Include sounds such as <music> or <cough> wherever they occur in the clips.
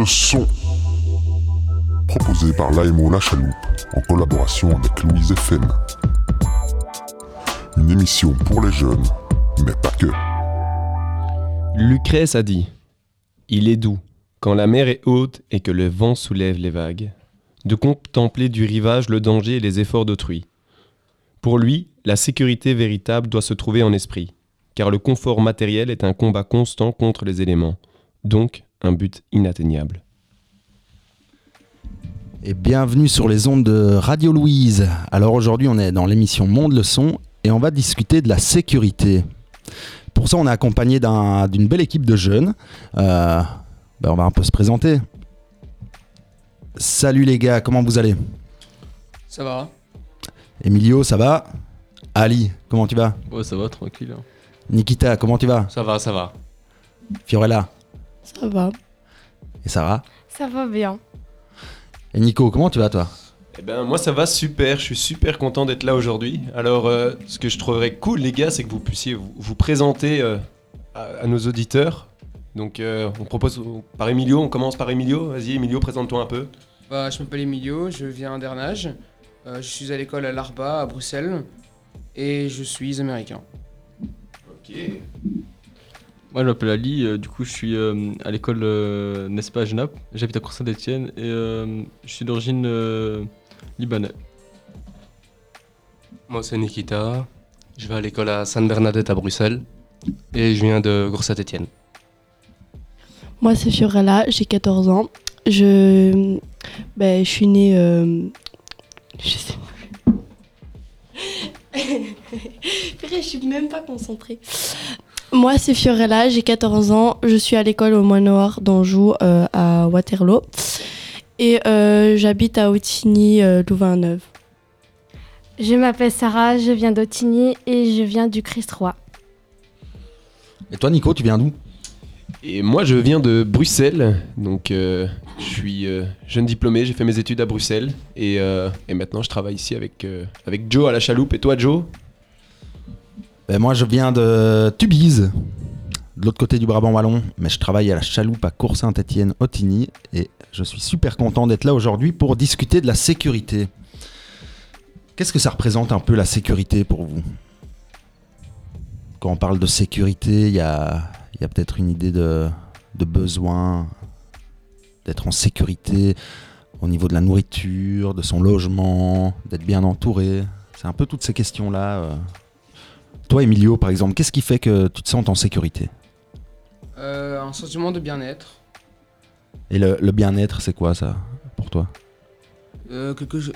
le son. Proposé par l'AMO La Chaloupe en collaboration avec Louise FM. Une émission pour les jeunes, mais pas que. Lucrèce a dit Il est doux, quand la mer est haute et que le vent soulève les vagues, de contempler du rivage le danger et les efforts d'autrui. Pour lui, la sécurité véritable doit se trouver en esprit, car le confort matériel est un combat constant contre les éléments, donc un but inatteignable. Et bienvenue sur les ondes de Radio Louise. Alors aujourd'hui, on est dans l'émission Monde le son et on va discuter de la sécurité. Pour ça, on est accompagné d'un- d'une belle équipe de jeunes. Euh, ben, on va un peu se présenter. Salut les gars, comment vous allez? Ça va Emilio, ça va? Ali, comment tu vas? Ouais, ça va, tranquille. hein. Nikita, comment tu vas? Ça va, ça va. Fiorella Ça va. et Sarah Ça va bien. Et Nico, comment tu vas toi? Eh ben moi ça va super, je suis super content d'être là aujourd'hui. Alors euh, ce que je trouverais cool les gars, c'est que vous puissiez vous, vous présenter euh, à, à nos auditeurs. Donc euh, on propose par Emilio, on commence par Emilio. Vas-y Emilio, présente-toi un peu. Bah, je m'appelle Emilio, je viens d'Ernage. Euh, je suis à l'école à l'Arba, à Bruxelles. Et je suis américain. Ok. Moi, je m'appelle Ali, euh, du coup, je suis euh, à l'école euh, Nespa à Genappe. J'habite à Cour-Saint-Etienne et euh, je suis d'origine euh, libanais. Moi, c'est Nikita. Je vais à l'école à Sainte-Bernadette à Bruxelles. Et je viens de Gourset-Étienne. Moi, c'est Fiorella, j'ai 14 ans. Je, ben, je suis née. euh, Je sais plus. <laughs> Je suis même pas concentrée. Moi, c'est Fiorella, j'ai 14 ans. Je suis à l'école au Manoir d'Anjou euh, à Waterloo. Et euh, j'habite à Outigny, euh, Louvain-Neuve. Je m'appelle Sarah, je viens d'Otigny et je viens du Christ Roi. Et toi Nico, tu viens d'où? Et moi je viens de Bruxelles, donc euh, je suis euh, jeune diplômé, j'ai fait mes études à Bruxelles et, euh, et maintenant je travaille ici avec, euh, avec Joe à la chaloupe. Et toi Joe? Ben, moi, je viens de Tubize, de l'autre côté du Brabant Wallon, mais je travaille à la chaloupe à Cour-Saint-Étienne, Otigny, et je suis super content d'être là aujourd'hui pour discuter de la sécurité. Qu'est-ce que ça représente un peu la sécurité pour vous? Quand on parle de sécurité, il y a, peut-être une idée de, de besoin d'être en sécurité au niveau de la nourriture, de son logement, d'être bien entouré. C'est un peu toutes ces questions-là. euh, toi, Emilio, par exemple, qu'est-ce qui fait que tu te sens en sécurité? Euh, un sentiment de bien-être. Et le, le bien-être, c'est quoi ça pour toi? Euh, quelque chose-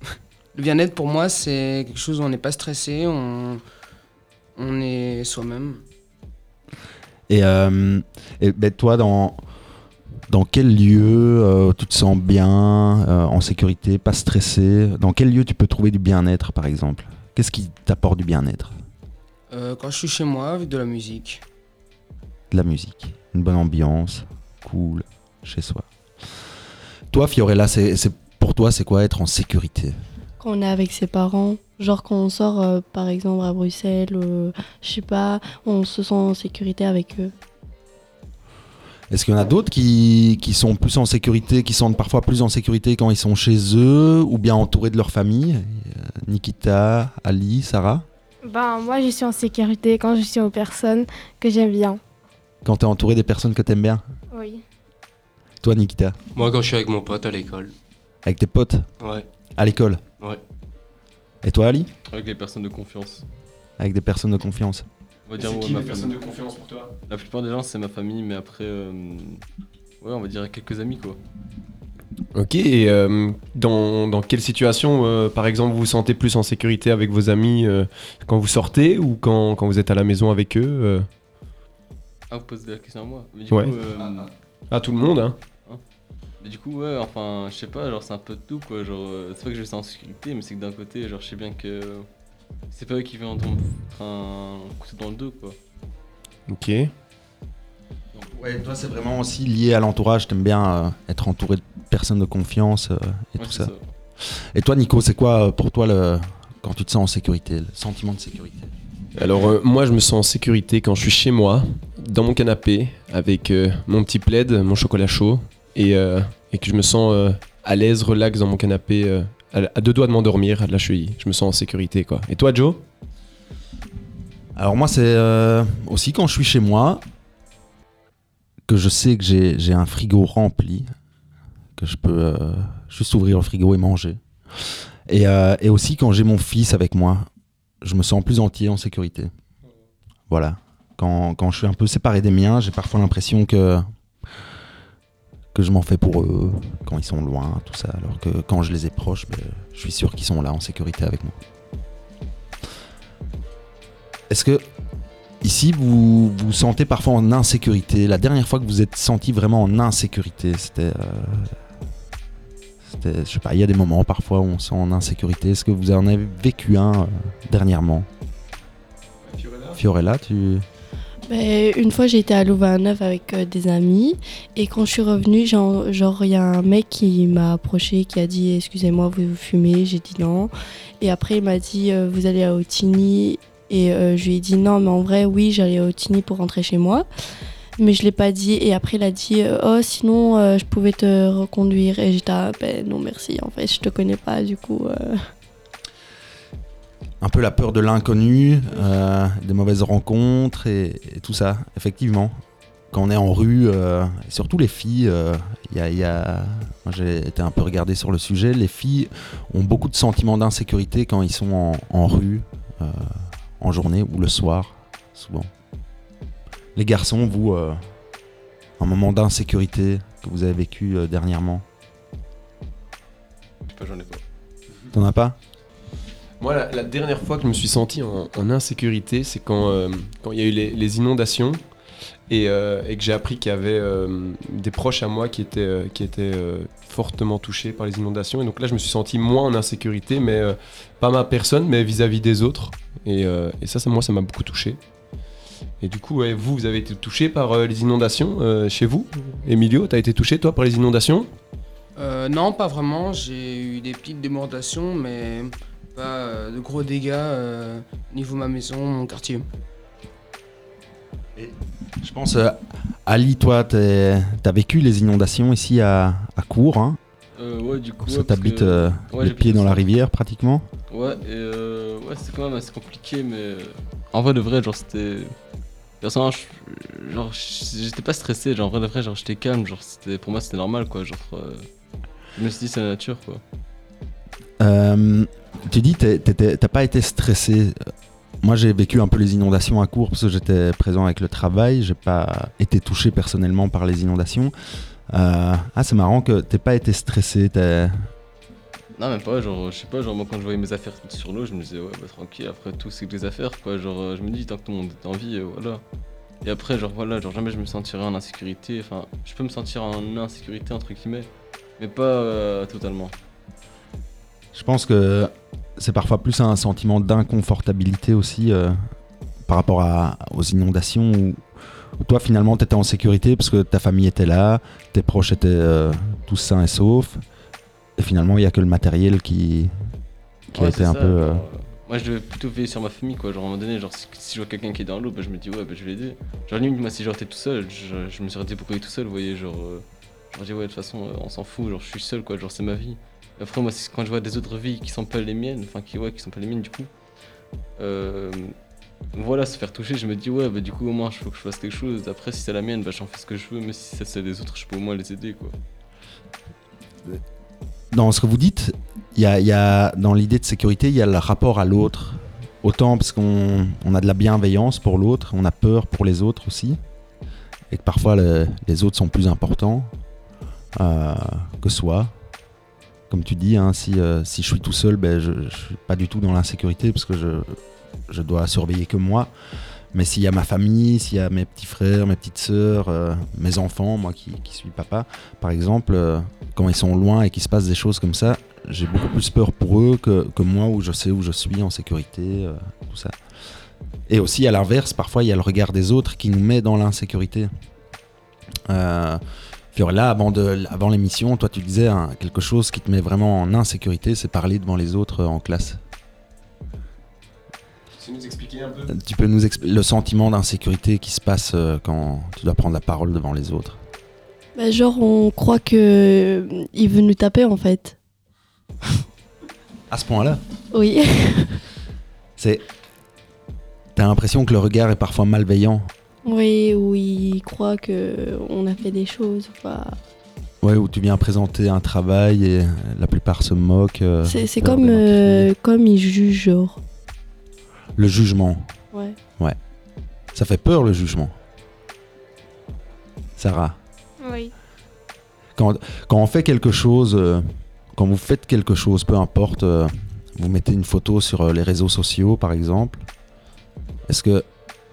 <laughs> Le bien-être pour moi, c'est quelque chose où on n'est pas stressé, on, on est soi-même. Et, euh, et, ben, toi, dans, dans quel lieu euh, tu te sens bien, en sécurité, pas stressé? Dans quel lieu tu peux trouver du bien-être, par exemple? Qu'est-ce qui t'apporte du bien-être Euh, quand je suis chez moi avec de la musique. De la musique, une bonne ambiance, cool, chez soi. Toi, Fiorella, c'est pour toi, c'est quoi être en sécurité? Quand on est avec ses parents, genre quand on sort euh, par exemple à Bruxelles, euh, je sais pas, on se sent en sécurité avec eux. Est-ce qu'il y en a d'autres qui, qui sont plus en sécurité, qui sont parfois plus en sécurité quand ils sont chez eux ou bien entourés de leur famille? Euh, Nikita, Ali, Sarah? Ben, moi, je suis en sécurité quand je suis aux personnes que j'aime bien. Quand tu es entouré des personnes que tu aimes bien? Oui. Toi, Nikita? Moi, quand je suis avec mon pote à l'école. Avec tes potes? Ouais. à l'école? Ouais. Et toi, Ali? Avec les personnes de confiance. Avec des personnes de confiance On va dire ma famille. de confiance pour toi? La plupart des gens, c'est ma famille, mais après, euh, ouais, on va dire quelques amis quoi. Ok, et euh, dans, dans quelle situation, euh, par exemple, vous vous sentez plus en sécurité avec vos amis euh, quand vous sortez ou quand, quand vous êtes à la maison avec eux euh? Ah, vous posez la question à moi. Mais du Ouais. coup, euh, Ah, tout le monde, hein mais du coup, ouais, enfin, je sais pas, genre, c'est un peu de tout quoi. Genre, c'est pas que je suis en sécurité, mais c'est que d'un côté, genre, je sais bien que c'est pas eux qui viennent un couteau dans le dos quoi. Ok. Ouais, toi, c'est vraiment aussi lié à l'entourage. T'aimes bien euh, être entouré de personnes de confiance euh, et Ouais, tout ça. Et toi, Nico, c'est quoi euh, pour toi le, quand tu te sens en sécurité, le sentiment de sécurité? Alors euh, moi je me sens en sécurité quand je suis chez moi, dans mon canapé avec euh, mon petit plaid, mon chocolat chaud et, euh, et que je me sens euh, à l'aise, relax dans mon canapé, euh, à, deux doigts de m'endormir, là je suis, je me sens en sécurité quoi. Et toi Joe? Alors moi, c'est euh, aussi quand je suis chez moi, que je sais que j'ai j'ai un frigo rempli, que je peux euh, juste ouvrir le frigo et manger. Et, euh, et aussi quand j'ai mon fils avec moi, je me sens plus entier en sécurité. Voilà. Quand, quand je suis un peu séparé des miens, j'ai parfois l'impression que, que je m'en fais pour eux, quand ils sont loin, tout ça. Alors que quand je les ai proches, ben, je suis sûr qu'ils sont là en sécurité avec moi. Est-ce que ici vous vous sentez parfois en insécurité? La dernière fois que vous êtes senti vraiment en insécurité, c'était. euh, je sais pas, il y a des moments parfois où on se sent en insécurité. Est-ce que vous en avez vécu un euh, dernièrement? Fiorella, tu. Ben, une fois, j'ai été à Louvain-Neuve avec euh, des amis. Et quand je suis revenue, genre, il y a un mec qui m'a approché, qui a dit Excusez-moi, vous, fumez? J'ai dit non. Et après, il m'a dit euh, Vous allez à Otigny Et euh, je lui ai dit Non, mais en vrai, oui, j'allais à Otigny pour rentrer chez moi. Mais je l'ai pas dit. Et après, il a dit Oh, sinon, je pouvais te reconduire. Et j'étais ah, Ben non, merci. En fait, je te connais pas, du coup. Un peu la peur de l'inconnu, euh, des mauvaises rencontres et, et tout ça, effectivement. Quand on est en rue, euh, surtout les filles, euh, il y a, y j'ai été un peu regardé sur le sujet, les filles ont beaucoup de sentiments d'insécurité quand ils sont en, en rue, en journée ou le soir, souvent. Les garçons, vous, un moment d'insécurité que vous avez vécu dernièrement, j'en ai pas. t'en as pas? Moi, la, dernière fois que je me suis senti en, insécurité, c'est quand euh, quand il y a eu les, inondations et, euh, et que j'ai appris qu'il y avait euh, des proches à moi qui étaient, fortement touchés par les inondations. Et donc là, je me suis senti moins en insécurité, mais pas ma personne, mais vis-à-vis des autres. Et, ça, moi, ça m'a beaucoup touché. Et du coup, vous, vous avez été touché par les inondations chez vous? Emilio, t'as été touché, toi, par les inondations? Non, pas vraiment. J'ai eu des petites débordations, mais pas euh, de gros dégâts euh, niveau ma maison, mon quartier. Je pense, euh, Ali, toi, t'as vécu les inondations ici à, à Cours. Hein Euh, ouais, du coup. ça ouais, t'habite euh, ouais, les pieds dans la rivière pratiquement. Ouais, et euh, ouais, c'est quand même assez compliqué, mais en vrai de vrai, genre c'était. Personnellement, genre j'étais pas stressé, genre en vrai de vrai, genre j'étais calme, genre c'était pour moi c'était normal quoi, genre. euh, je me suis dit c'est la nature quoi. Tu dis t'as pas été stressé. Moi j'ai vécu un peu les inondations à Cours parce que j'étais présent avec le travail. J'ai pas été touché personnellement par les inondations. Euh, ah c'est marrant que t'aies pas été stressé. Non, même pas, genre, je sais pas, genre, moi quand je voyais mes affaires sur l'eau, je me disais, ouais, bah tranquille, après tout, c'est que des affaires, quoi. Genre, euh, je me dis, tant que tout le monde est en vie, euh, voilà. Et après, genre, voilà, genre, jamais je me sentirais en insécurité, enfin, je peux me sentir en insécurité, entre guillemets, mais pas totalement. Je pense que c'est parfois plus un sentiment d'inconfortabilité aussi euh, par rapport à- aux inondations où, où toi finalement tu étais en sécurité parce que ta famille était là, tes proches étaient euh, tous sains et saufs. Et finalement il n'y a que le matériel qui, qui a été un ça, peu... euh, Moi, je devais plutôt veiller sur ma famille, quoi. Genre, à un moment donné, genre, si, si je vois quelqu'un qui est dans l'eau, bah, je me dis, ouais, bah, je vais l'aider. Genre, limite, moi, si j'étais tout seul, je, je me serais débrouillé tout seul, vous voyez, genre. euh, je dis, ouais, de toute façon, on s'en fout, genre, je suis seul, quoi, genre, c'est ma vie. Après, moi, quand je vois des autres vies qui sont pas les miennes, enfin, qui, ouais, qui sont pas les miennes, du coup. Euh, voilà, se faire toucher, je me dis, ouais, bah, du coup, au moins, il faut que je fasse quelque chose. Après, si c'est la mienne, bah, j'en fais ce que je veux, mais si c'est des autres, je peux au moins les aider, quoi. Dans ce que vous dites, il y a, y a- dans l'idée de sécurité, il y a le rapport à l'autre. Autant parce qu'on on a de la bienveillance pour l'autre, on a peur pour les autres aussi. Et que parfois le- les autres sont plus importants euh, que soi. Comme tu dis, hein, si, euh, si je suis tout seul, ben, je ne suis pas du tout dans l'insécurité parce que je, je dois surveiller que moi. Mais s'il y a ma famille, s'il y a mes petits frères, mes petites sœurs, euh, mes enfants, moi qui, suis papa, par exemple, euh, quand ils sont loin et qu'il se passe des choses comme ça, j'ai beaucoup plus peur pour eux que, que moi où je sais où je suis en sécurité, tout ça. Et aussi à l'inverse, parfois il y a le regard des autres qui nous met dans l'insécurité. Fiorella, avant, de, avant l'émission, toi tu disais hein, quelque chose qui te met vraiment en insécurité, c'est parler devant les autres euh, en classe. Tu nous expliquer un peu Tu peux nous expliquer le sentiment d'insécurité qui se passe euh, quand tu dois prendre la parole devant les autres? Bah, genre, on croit que euh, il veut nous taper en fait. À ce point-là? Oui. <laughs> C'est. T'as l'impression que le regard est parfois malveillant. Oui, ou il croit que on a fait des choses. Bah, Ouais, où tu viens présenter un travail et la plupart se moquent. euh, c'est comme, euh, comme il juge, genre. Le jugement. Ouais. Ça fait peur le jugement. Sarah, Oui. quand, quand on fait quelque chose, euh, quand vous faites quelque chose, peu importe, vous mettez une photo sur les réseaux sociaux par exemple, est-ce que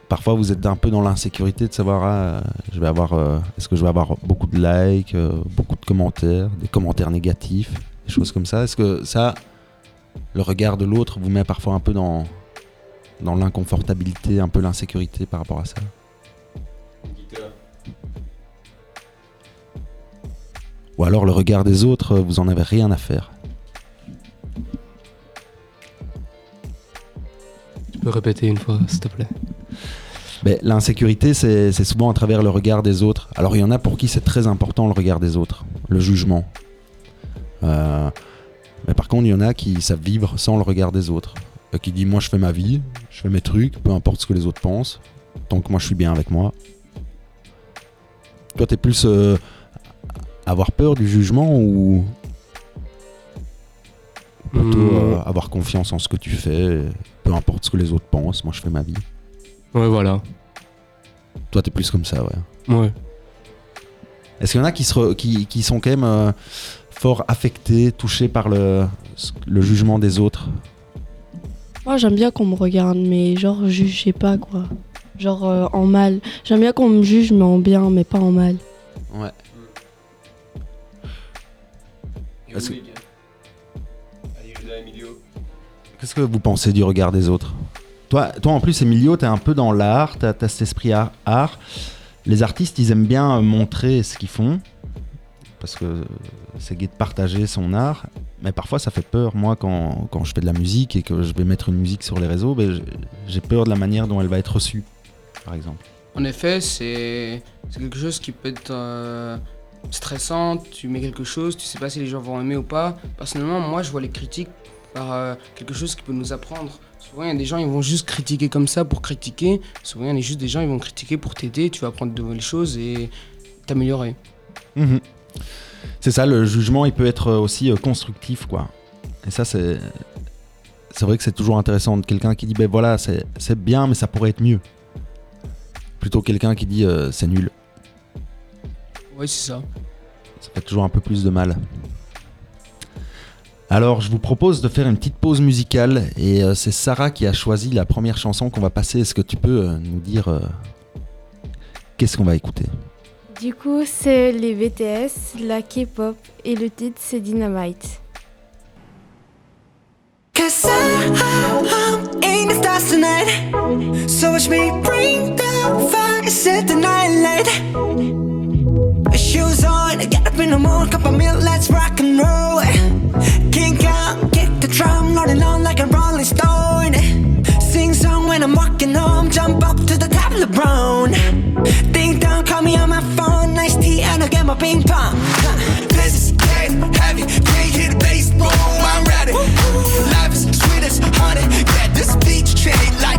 parfois vous êtes un peu dans l'insécurité de savoir, ah, je vais avoir, euh, est-ce que je vais avoir beaucoup de likes, euh, beaucoup de commentaires, des commentaires négatifs, des choses comme ça. Est-ce que ça, le regard de l'autre vous met parfois un peu dans, dans l'inconfortabilité, un peu l'insécurité par rapport à ça? Ou alors le regard des autres, euh, vous en avez rien à faire. Tu peux répéter une fois, s'il te plaît? Mais l'insécurité, c'est souvent à travers le regard des autres. Alors il y en a pour qui c'est très important le regard des autres, le jugement. Euh, mais par contre, il y en a qui savent vivre sans le regard des autres. Euh, qui dit moi je fais ma vie, je fais mes trucs, peu importe ce que les autres pensent, tant que moi je suis bien avec moi. Toi, t'es plus euh, avoir peur du jugement ou plutôt Hmm, avoir confiance en ce que tu fais, peu importe ce que les autres pensent, moi je fais ma vie? Ouais, voilà. Toi, t'es plus comme ça, ouais. Ouais. Est-ce qu'il y en a qui, se re- qui, qui sont quand même euh, fort affectés, touchés par le, le jugement des autres? Moi, j'aime bien qu'on me regarde, mais genre, jugez pas, quoi. Genre, euh, en mal. J'aime bien qu'on me juge, mais en bien, mais pas en mal. Ouais. Est-ce que- Qu'est-ce que vous pensez du regard des autres? Toi, toi, en plus, Emilio, t'es un peu dans l'art, t'as as cet esprit art. Les artistes, ils aiment bien euh, montrer ce qu'ils font, parce que c'est gai de partager son art, mais parfois ça fait peur. Moi, quand, quand je fais de la musique et que je vais mettre une musique sur les réseaux, ben, j'ai- peur de la manière dont elle va être reçue, par exemple. En effet, c'est quelque chose qui peut être euh, stressant. Tu mets quelque chose, tu sais pas si les gens vont aimer ou pas. Personnellement, moi, je vois les critiques par euh, quelque chose qui peut nous apprendre. Souvent, il y a des gens, ils vont juste critiquer comme ça pour critiquer. Souvent, il y a juste des gens, ils vont critiquer pour t'aider. Tu vas apprendre de nouvelles choses et t'améliorer. Mhm. C'est ça, le jugement, il peut être aussi euh, constructif, quoi. Et ça, c'est. C'est vrai que c'est toujours intéressant de quelqu'un qui dit, ben voilà, c'est bien, mais ça pourrait être mieux. Plutôt que quelqu'un qui dit, euh, c'est nul. Oui, c'est ça. Ça fait toujours un peu plus de mal. Alors, je vous propose de faire une petite pause musicale. Et euh, c'est Sarah qui a choisi la première chanson qu'on va passer. Est-ce que tu peux euh, nous dire euh, qu'est-ce qu'on va écouter? Du coup, c'est les BTS, la K-pop et le titre c'est Dynamite. Cause I'm in the stars tonight. So watch me bring the fire, set the night light. Shoes on, get up in the morning, cup of milk, let's rock and roll. Kink out, kick the drum, rolling on like a rolling stone. Sing song when I'm walking home, jump up to the top of the brown. Ding dong, call me on my phone, nice tea, and I'll get my ping pong. This is getting heavy, can't hear the bass, boom, I'm ready. Life is sweet as honey, yeah, this beach chain like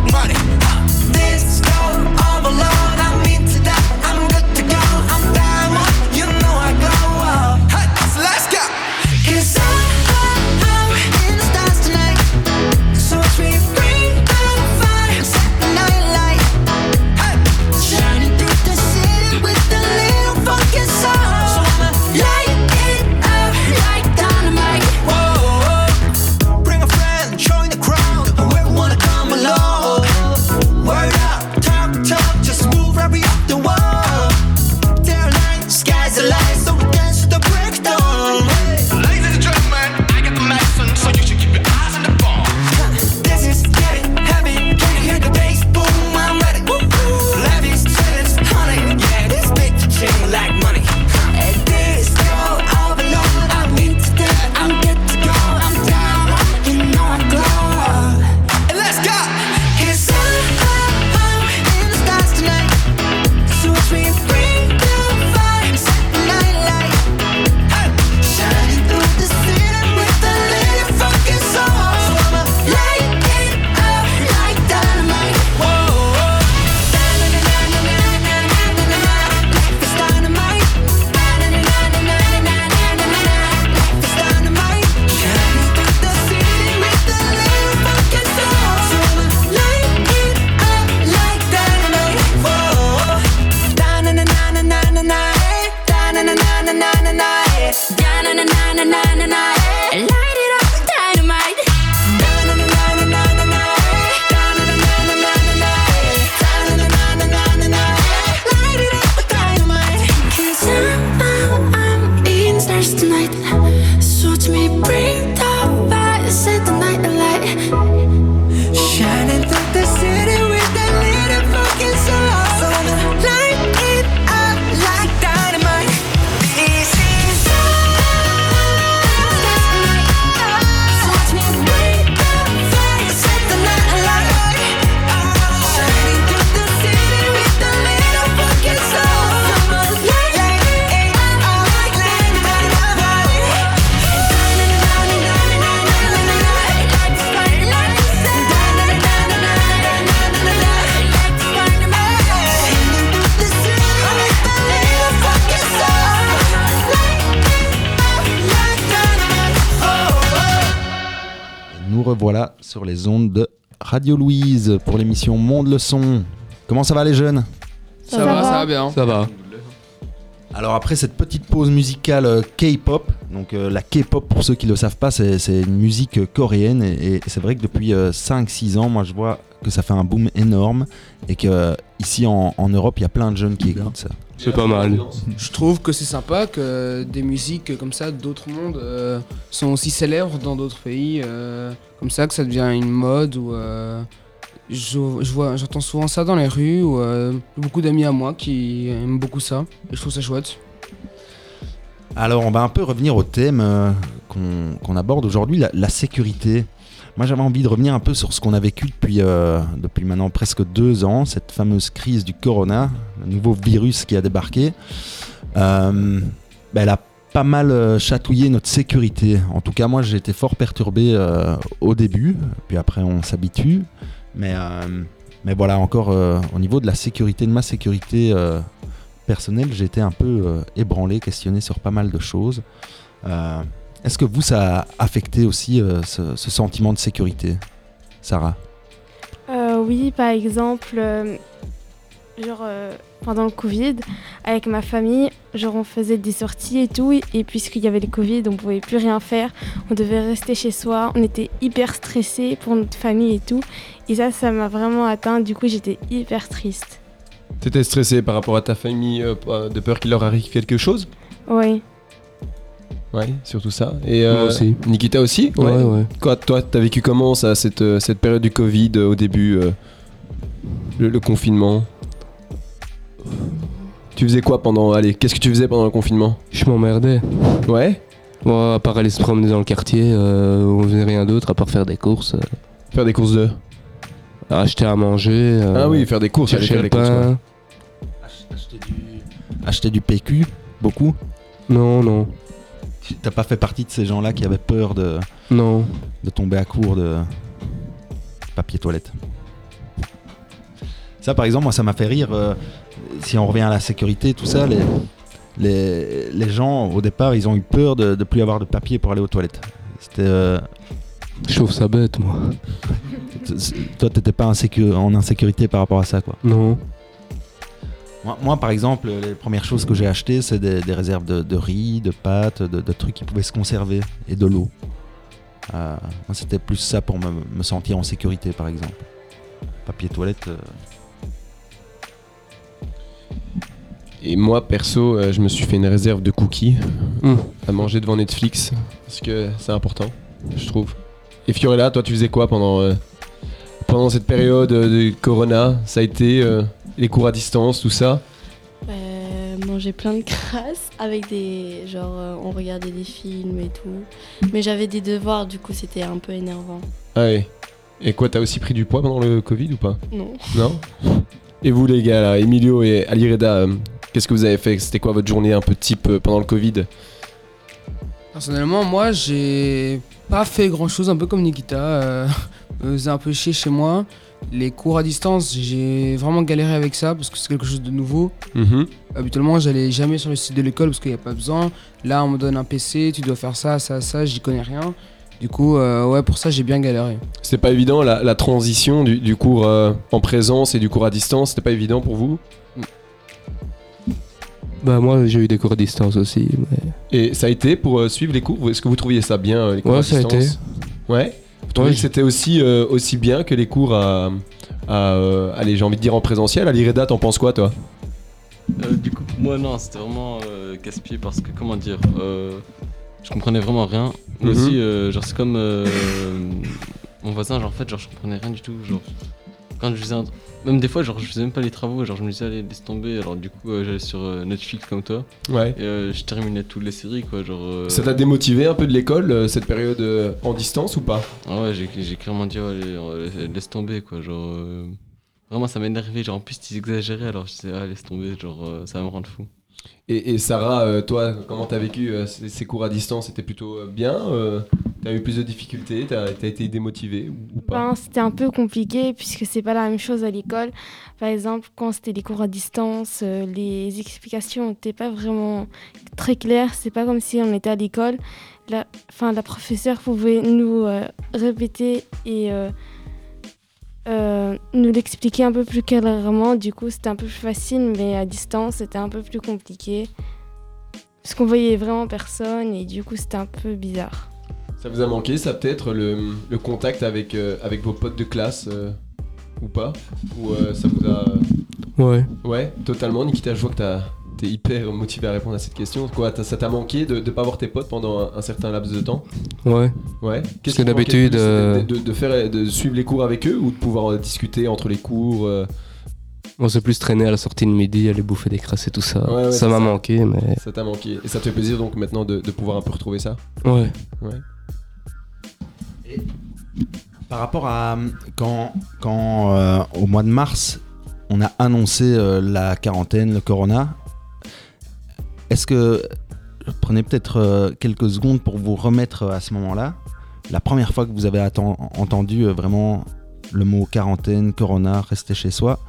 sur les ondes de Radio Louise pour l'émission Monde le son. Comment ça va les jeunes? Ça, va, ça va bien. Ça va. Alors après cette petite pause musicale euh, K-pop, donc euh, la K-pop pour ceux qui ne le savent pas, c'est c'est une musique euh, coréenne et, et c'est vrai que depuis 5-6 ans, moi je vois que ça fait un boom énorme et que ici en, en Europe, il y a plein de jeunes qui écoutent ça. C'est pas mal. Je trouve que c'est sympa que des musiques comme ça d'autres mondes euh, sont aussi célèbres dans d'autres pays, euh, comme ça que ça devient une mode ou euh, je, je vois, j'entends souvent ça dans les rues ou euh, beaucoup d'amis à moi qui aiment beaucoup ça et je trouve ça chouette. Alors on va un peu revenir au thème euh, qu'on qu'on aborde aujourd'hui, la, la sécurité. Moi j'avais envie de revenir un peu sur ce qu'on a vécu depuis, euh, depuis maintenant presque deux ans, cette fameuse crise du corona, le nouveau virus qui a débarqué. Euh, elle a pas mal euh, chatouillé notre sécurité. En tout cas moi j'ai été fort perturbé au début, puis après on s'habitue. Mais, mais voilà encore au niveau de la sécurité, de ma sécurité personnelle, j'ai été un peu ébranlé, questionné sur pas mal de choses. Est-ce que vous, ça a affecté aussi euh, ce, ce sentiment de sécurité Sarah? Euh, oui, par exemple, euh, genre euh, pendant le Covid, avec ma famille, genre on faisait des sorties et tout, et puisqu'il y avait le Covid, on pouvait plus rien faire, on devait rester chez soi, on était hyper stressés pour notre famille et tout, et ça, ça m'a vraiment atteint, du coup j'étais hyper triste. T'étais stressé par rapport à ta famille, euh, de peur qu'il leur arrive quelque chose? Oui. Ouais, surtout ça. Et euh, Moi aussi. Nikita aussi Ouais, ouais. Quoi, toi, t'as vécu comment ça, cette, euh, cette période du Covid euh, au début, euh, le, le confinement? Tu faisais quoi pendant. Allez, qu'est-ce que tu faisais pendant le confinement? Je m'emmerdais. Ouais Moi, à part aller se promener dans le quartier, euh, on faisait rien d'autre à part faire des courses, euh, Faire des courses de. acheter à manger. euh, ah oui, faire des courses, aller chercher faire le des courses. ouais. pain. Acheter du... Acheter du PQ Beaucoup? Non, non, T'as pas fait partie de ces gens-là qui avaient peur de, non. de tomber à court de papier toilette? Ça, par exemple, moi, ça m'a fait rire. euh, si on revient à la sécurité, tout ça, les, les, les gens, au départ, ils ont eu peur de ne plus avoir de papier pour aller aux toilettes. C'était. euh, Je trouve ça bête, moi. <laughs> toi, t'étais pas insécu- en insécurité par rapport à ça, quoi? Non. Moi, moi, par exemple, les premières choses que j'ai achetées, c'est des, des réserves de, de riz, de pâtes, de, de trucs qui pouvaient se conserver et de l'eau. Euh, moi, c'était plus ça pour me, me sentir en sécurité, par exemple. Papier toilette. euh, Et moi, perso, euh, je me suis fait une réserve de cookies Hum. à manger devant Netflix. Parce que c'est important, je trouve. Et Fiorella, toi, tu faisais quoi pendant, euh, pendant cette période euh, de Corona? Ça a été euh, les cours à distance, tout ça Euh, manger plein de crasses avec des. Genre, euh, on regardait des films et tout. Mais j'avais des devoirs, du coup, c'était un peu énervant. Ah ouais. Et quoi, t'as aussi pris du poids pendant le Covid ou pas Non. Non Et vous, les gars, là, Emilio et Alireda, euh, qu'est-ce que vous avez fait? C'était quoi votre journée un peu type euh, pendant le Covid? Personnellement, moi, j'ai pas fait grand chose, un peu comme Nikita. Euh, <laughs> me faisait un peu chier chez moi. Les cours à distance, j'ai vraiment galéré avec ça parce que c'est quelque chose de nouveau. Mhm. Habituellement, j'allais jamais sur le site de l'école parce qu'il n'y a pas besoin. Là, on me donne un PC, tu dois faire ça, ça, ça, j'y connais rien. Du coup, euh, ouais, pour ça, j'ai bien galéré. C'était pas évident la, la transition du, du cours euh, en présence et du cours à distance, c'était pas évident pour vous? Bah, moi, j'ai eu des cours à distance aussi. Mais... Et ça a été pour euh, suivre les cours? Est-ce que vous trouviez ça bien, euh, les cours Ouais, à ça a distance? Été. Ouais Vous trouvez Ouais, que c'était aussi, euh, aussi bien que les cours à. à euh, allez, j'ai envie de dire en présentiel? Alireda, t'en penses quoi toi? Euh, du coup, moi, non, c'était vraiment euh, casse-pied parce que, comment dire, euh, je comprenais vraiment rien. Mais Mhm. aussi, euh, genre, c'est comme euh, mon voisin, genre, en fait, genre, je comprenais rien du tout. Genre, quand je faisais un... Même des fois, genre, je faisais même pas les travaux, genre, je me disais, allez, laisse tomber. Alors, du coup, euh, j'allais sur euh, Netflix comme toi Ouais. et euh, je terminais toutes les séries, quoi. Genre, Ça t'a démotivé un peu de l'école, cette période en distance ou pas? Ah ouais, j'ai j'ai clairement dit, allez, laisse tomber, quoi. Genre, vraiment, ça m'énervait. Genre, en plus, ils exagéraient, alors je disais, ah, laisse tomber, genre, ça va me rendre fou. et, et Sarah, toi, comment t'as vécu ces, cours à distance? C'était plutôt bien T'as eu plus de difficultés T'as t'as été démotivé ou, pas Ben, c'était un peu compliqué puisque c'est pas la même chose à l'école. Par exemple, quand c'était des cours à distance, euh, les explications n'étaient pas vraiment très claires. C'est pas comme si on était à l'école. la, enfin, la professeure pouvait nous euh, répéter et euh, nous l'expliquer un peu plus clairement. Du coup, c'était un peu plus facile, mais à distance, c'était un peu plus compliqué. Parce qu'on voyait vraiment personne et du coup, c'était un peu bizarre. Ça vous a manqué, ça peut-être, le, le contact avec, euh, avec vos potes de classe euh, ou pas? Ou euh, ça vous a. Ouais. Ouais, totalement. Nikita, je vois que t'as- t'es hyper motivé à répondre à cette question. Quoi, ça t'a manqué de ne pas voir tes potes pendant un, un certain laps de temps? Ouais. Ouais. Qui que d'habitude, de, de- de faire, de suivre les cours avec eux ou de pouvoir discuter entre les cours On s'est plus traîné à la sortie de midi, aller bouffer des crasses et tout ça. Ouais, ouais, ça m'a manqué, mais. Ça t'a manqué. Et ça te fait plaisir donc maintenant de, de pouvoir un peu retrouver ça? Ouais. Par rapport à quand, quand euh, au mois de mars, on a annoncé euh, la quarantaine, le corona, est-ce que prenez peut-être euh, quelques secondes pour vous remettre à ce moment-là? La première fois que vous avez entendu vraiment le mot quarantaine, corona, rester chez soi,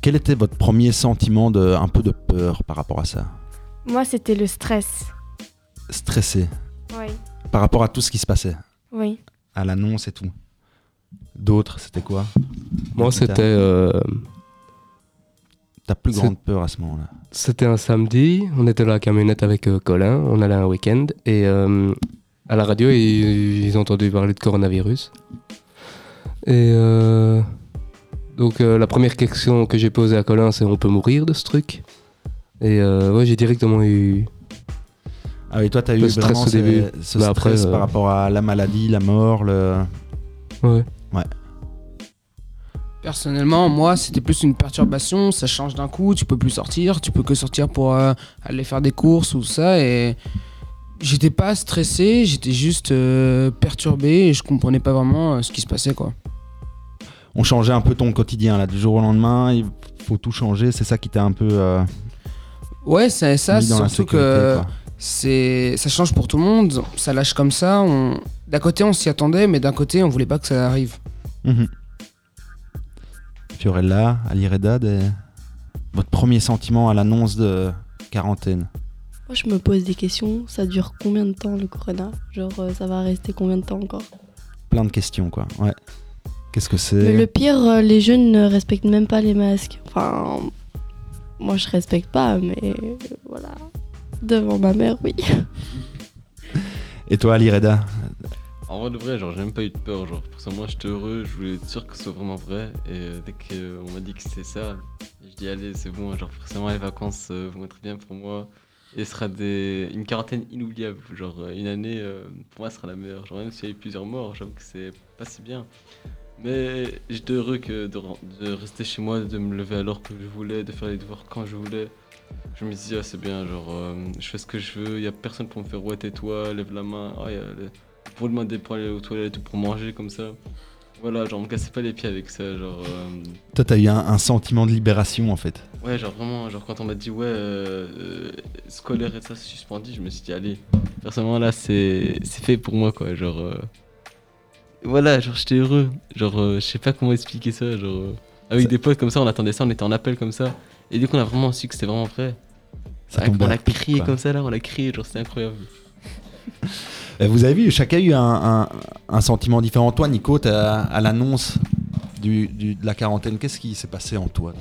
quel était votre premier sentiment de un peu de peur par rapport à ça? Moi, c'était le stress. Stressé Oui. par rapport à tout ce qui se passait, Oui. à l'annonce et tout. D'autres, c'était quoi? Moi, c'était. euh, Ta plus grande peur à ce moment-là C'était un samedi, on était dans la camionnette avec euh, Colin, on allait un week-end et euh, à la radio ils, ils ont entendu parler de coronavirus. Et euh, donc euh, la première question que j'ai posée à Colin c'est on peut mourir de ce truc? Et euh, ouais j'ai directement eu... Ah oui, toi, t'as eu Le stress vraiment au ce, début. ce Mais stress après, euh, par rapport à la maladie, la mort, le... Ouais. Personnellement, moi, c'était plus une perturbation. Ça change d'un coup, tu peux plus sortir, tu peux que sortir pour euh, aller faire des courses ou ça. Et j'étais pas stressé, j'étais juste euh, perturbé et je comprenais pas vraiment euh, ce qui se passait, quoi. On changeait un peu ton quotidien, là, du jour au lendemain, il faut tout changer, c'est ça qui t'a un peu euh, Ouais, c'est ça, mis dans la surtout sécurité, que quoi. C'est ça change pour tout le monde. Ça lâche comme ça. On... D'un côté, on s'y attendait, mais d'un côté, on voulait pas que ça arrive. Mhm. Fiorella, Alireda, des... votre premier sentiment à l'annonce de quarantaine? Moi, je me pose des questions. Ça dure combien de temps le corona? Genre, euh, ça va rester combien de temps encore? Plein de questions, quoi. Ouais. Qu'est-ce que c'est? Le pire, euh, les jeunes ne respectent même pas les masques. Enfin, moi, je respecte pas, mais euh, voilà. Devant ma mère, oui. Et toi, Alireda En vrai de vrai, genre j'ai même pas eu de peur, genre pour ça moi j'étais heureux, je voulais être sûr que ce soit vraiment vrai et euh, dès qu'on m'a dit que c'était ça, je dis allez c'est bon, genre forcément les vacances euh, vont être bien pour moi et ce sera des... une quarantaine inoubliable, genre euh, une année euh, pour moi ce sera la meilleure, genre même s'il y a eu plusieurs morts, j'avoue que c'est pas si bien. Mais j'étais heureux que de, de rester chez moi, de me lever à l'heure que je voulais, de faire les devoirs quand je voulais. Je me disais, ah, c'est bien, genre, euh, je fais ce que je veux, il y a personne pour me faire ouais, tais-toi, lève la main, ah, y a le- pour demander pour aller aux toilettes ou pour manger comme ça. Voilà, genre, me cassez pas les pieds avec ça, genre. euh, Toi, t'as eu un, un sentiment de libération, en fait. ouais, genre vraiment, genre quand on m'a dit, ouais, euh, euh, scolaire et ça, c'est suspendu, je me suis dit, allez, personnellement, là, c'est c'est fait pour moi, quoi, genre. Voilà, genre, j'étais heureux, genre, je sais pas comment expliquer ça, genre. Avec Ça- des potes comme ça, on attendait ça, on était en appel comme ça, et dès qu'on a vraiment su que c'était vraiment vrai, Ça on tombait a à pic, crié quoi. comme ça, là, on a crié, genre, c'était incroyable. <laughs> Euh, Vous avez vu, chacun a eu un, un- un sentiment différent. Toi, Nico, t'as- à l'annonce du, du- de la quarantaine, qu'est-ce qui s'est passé en toi?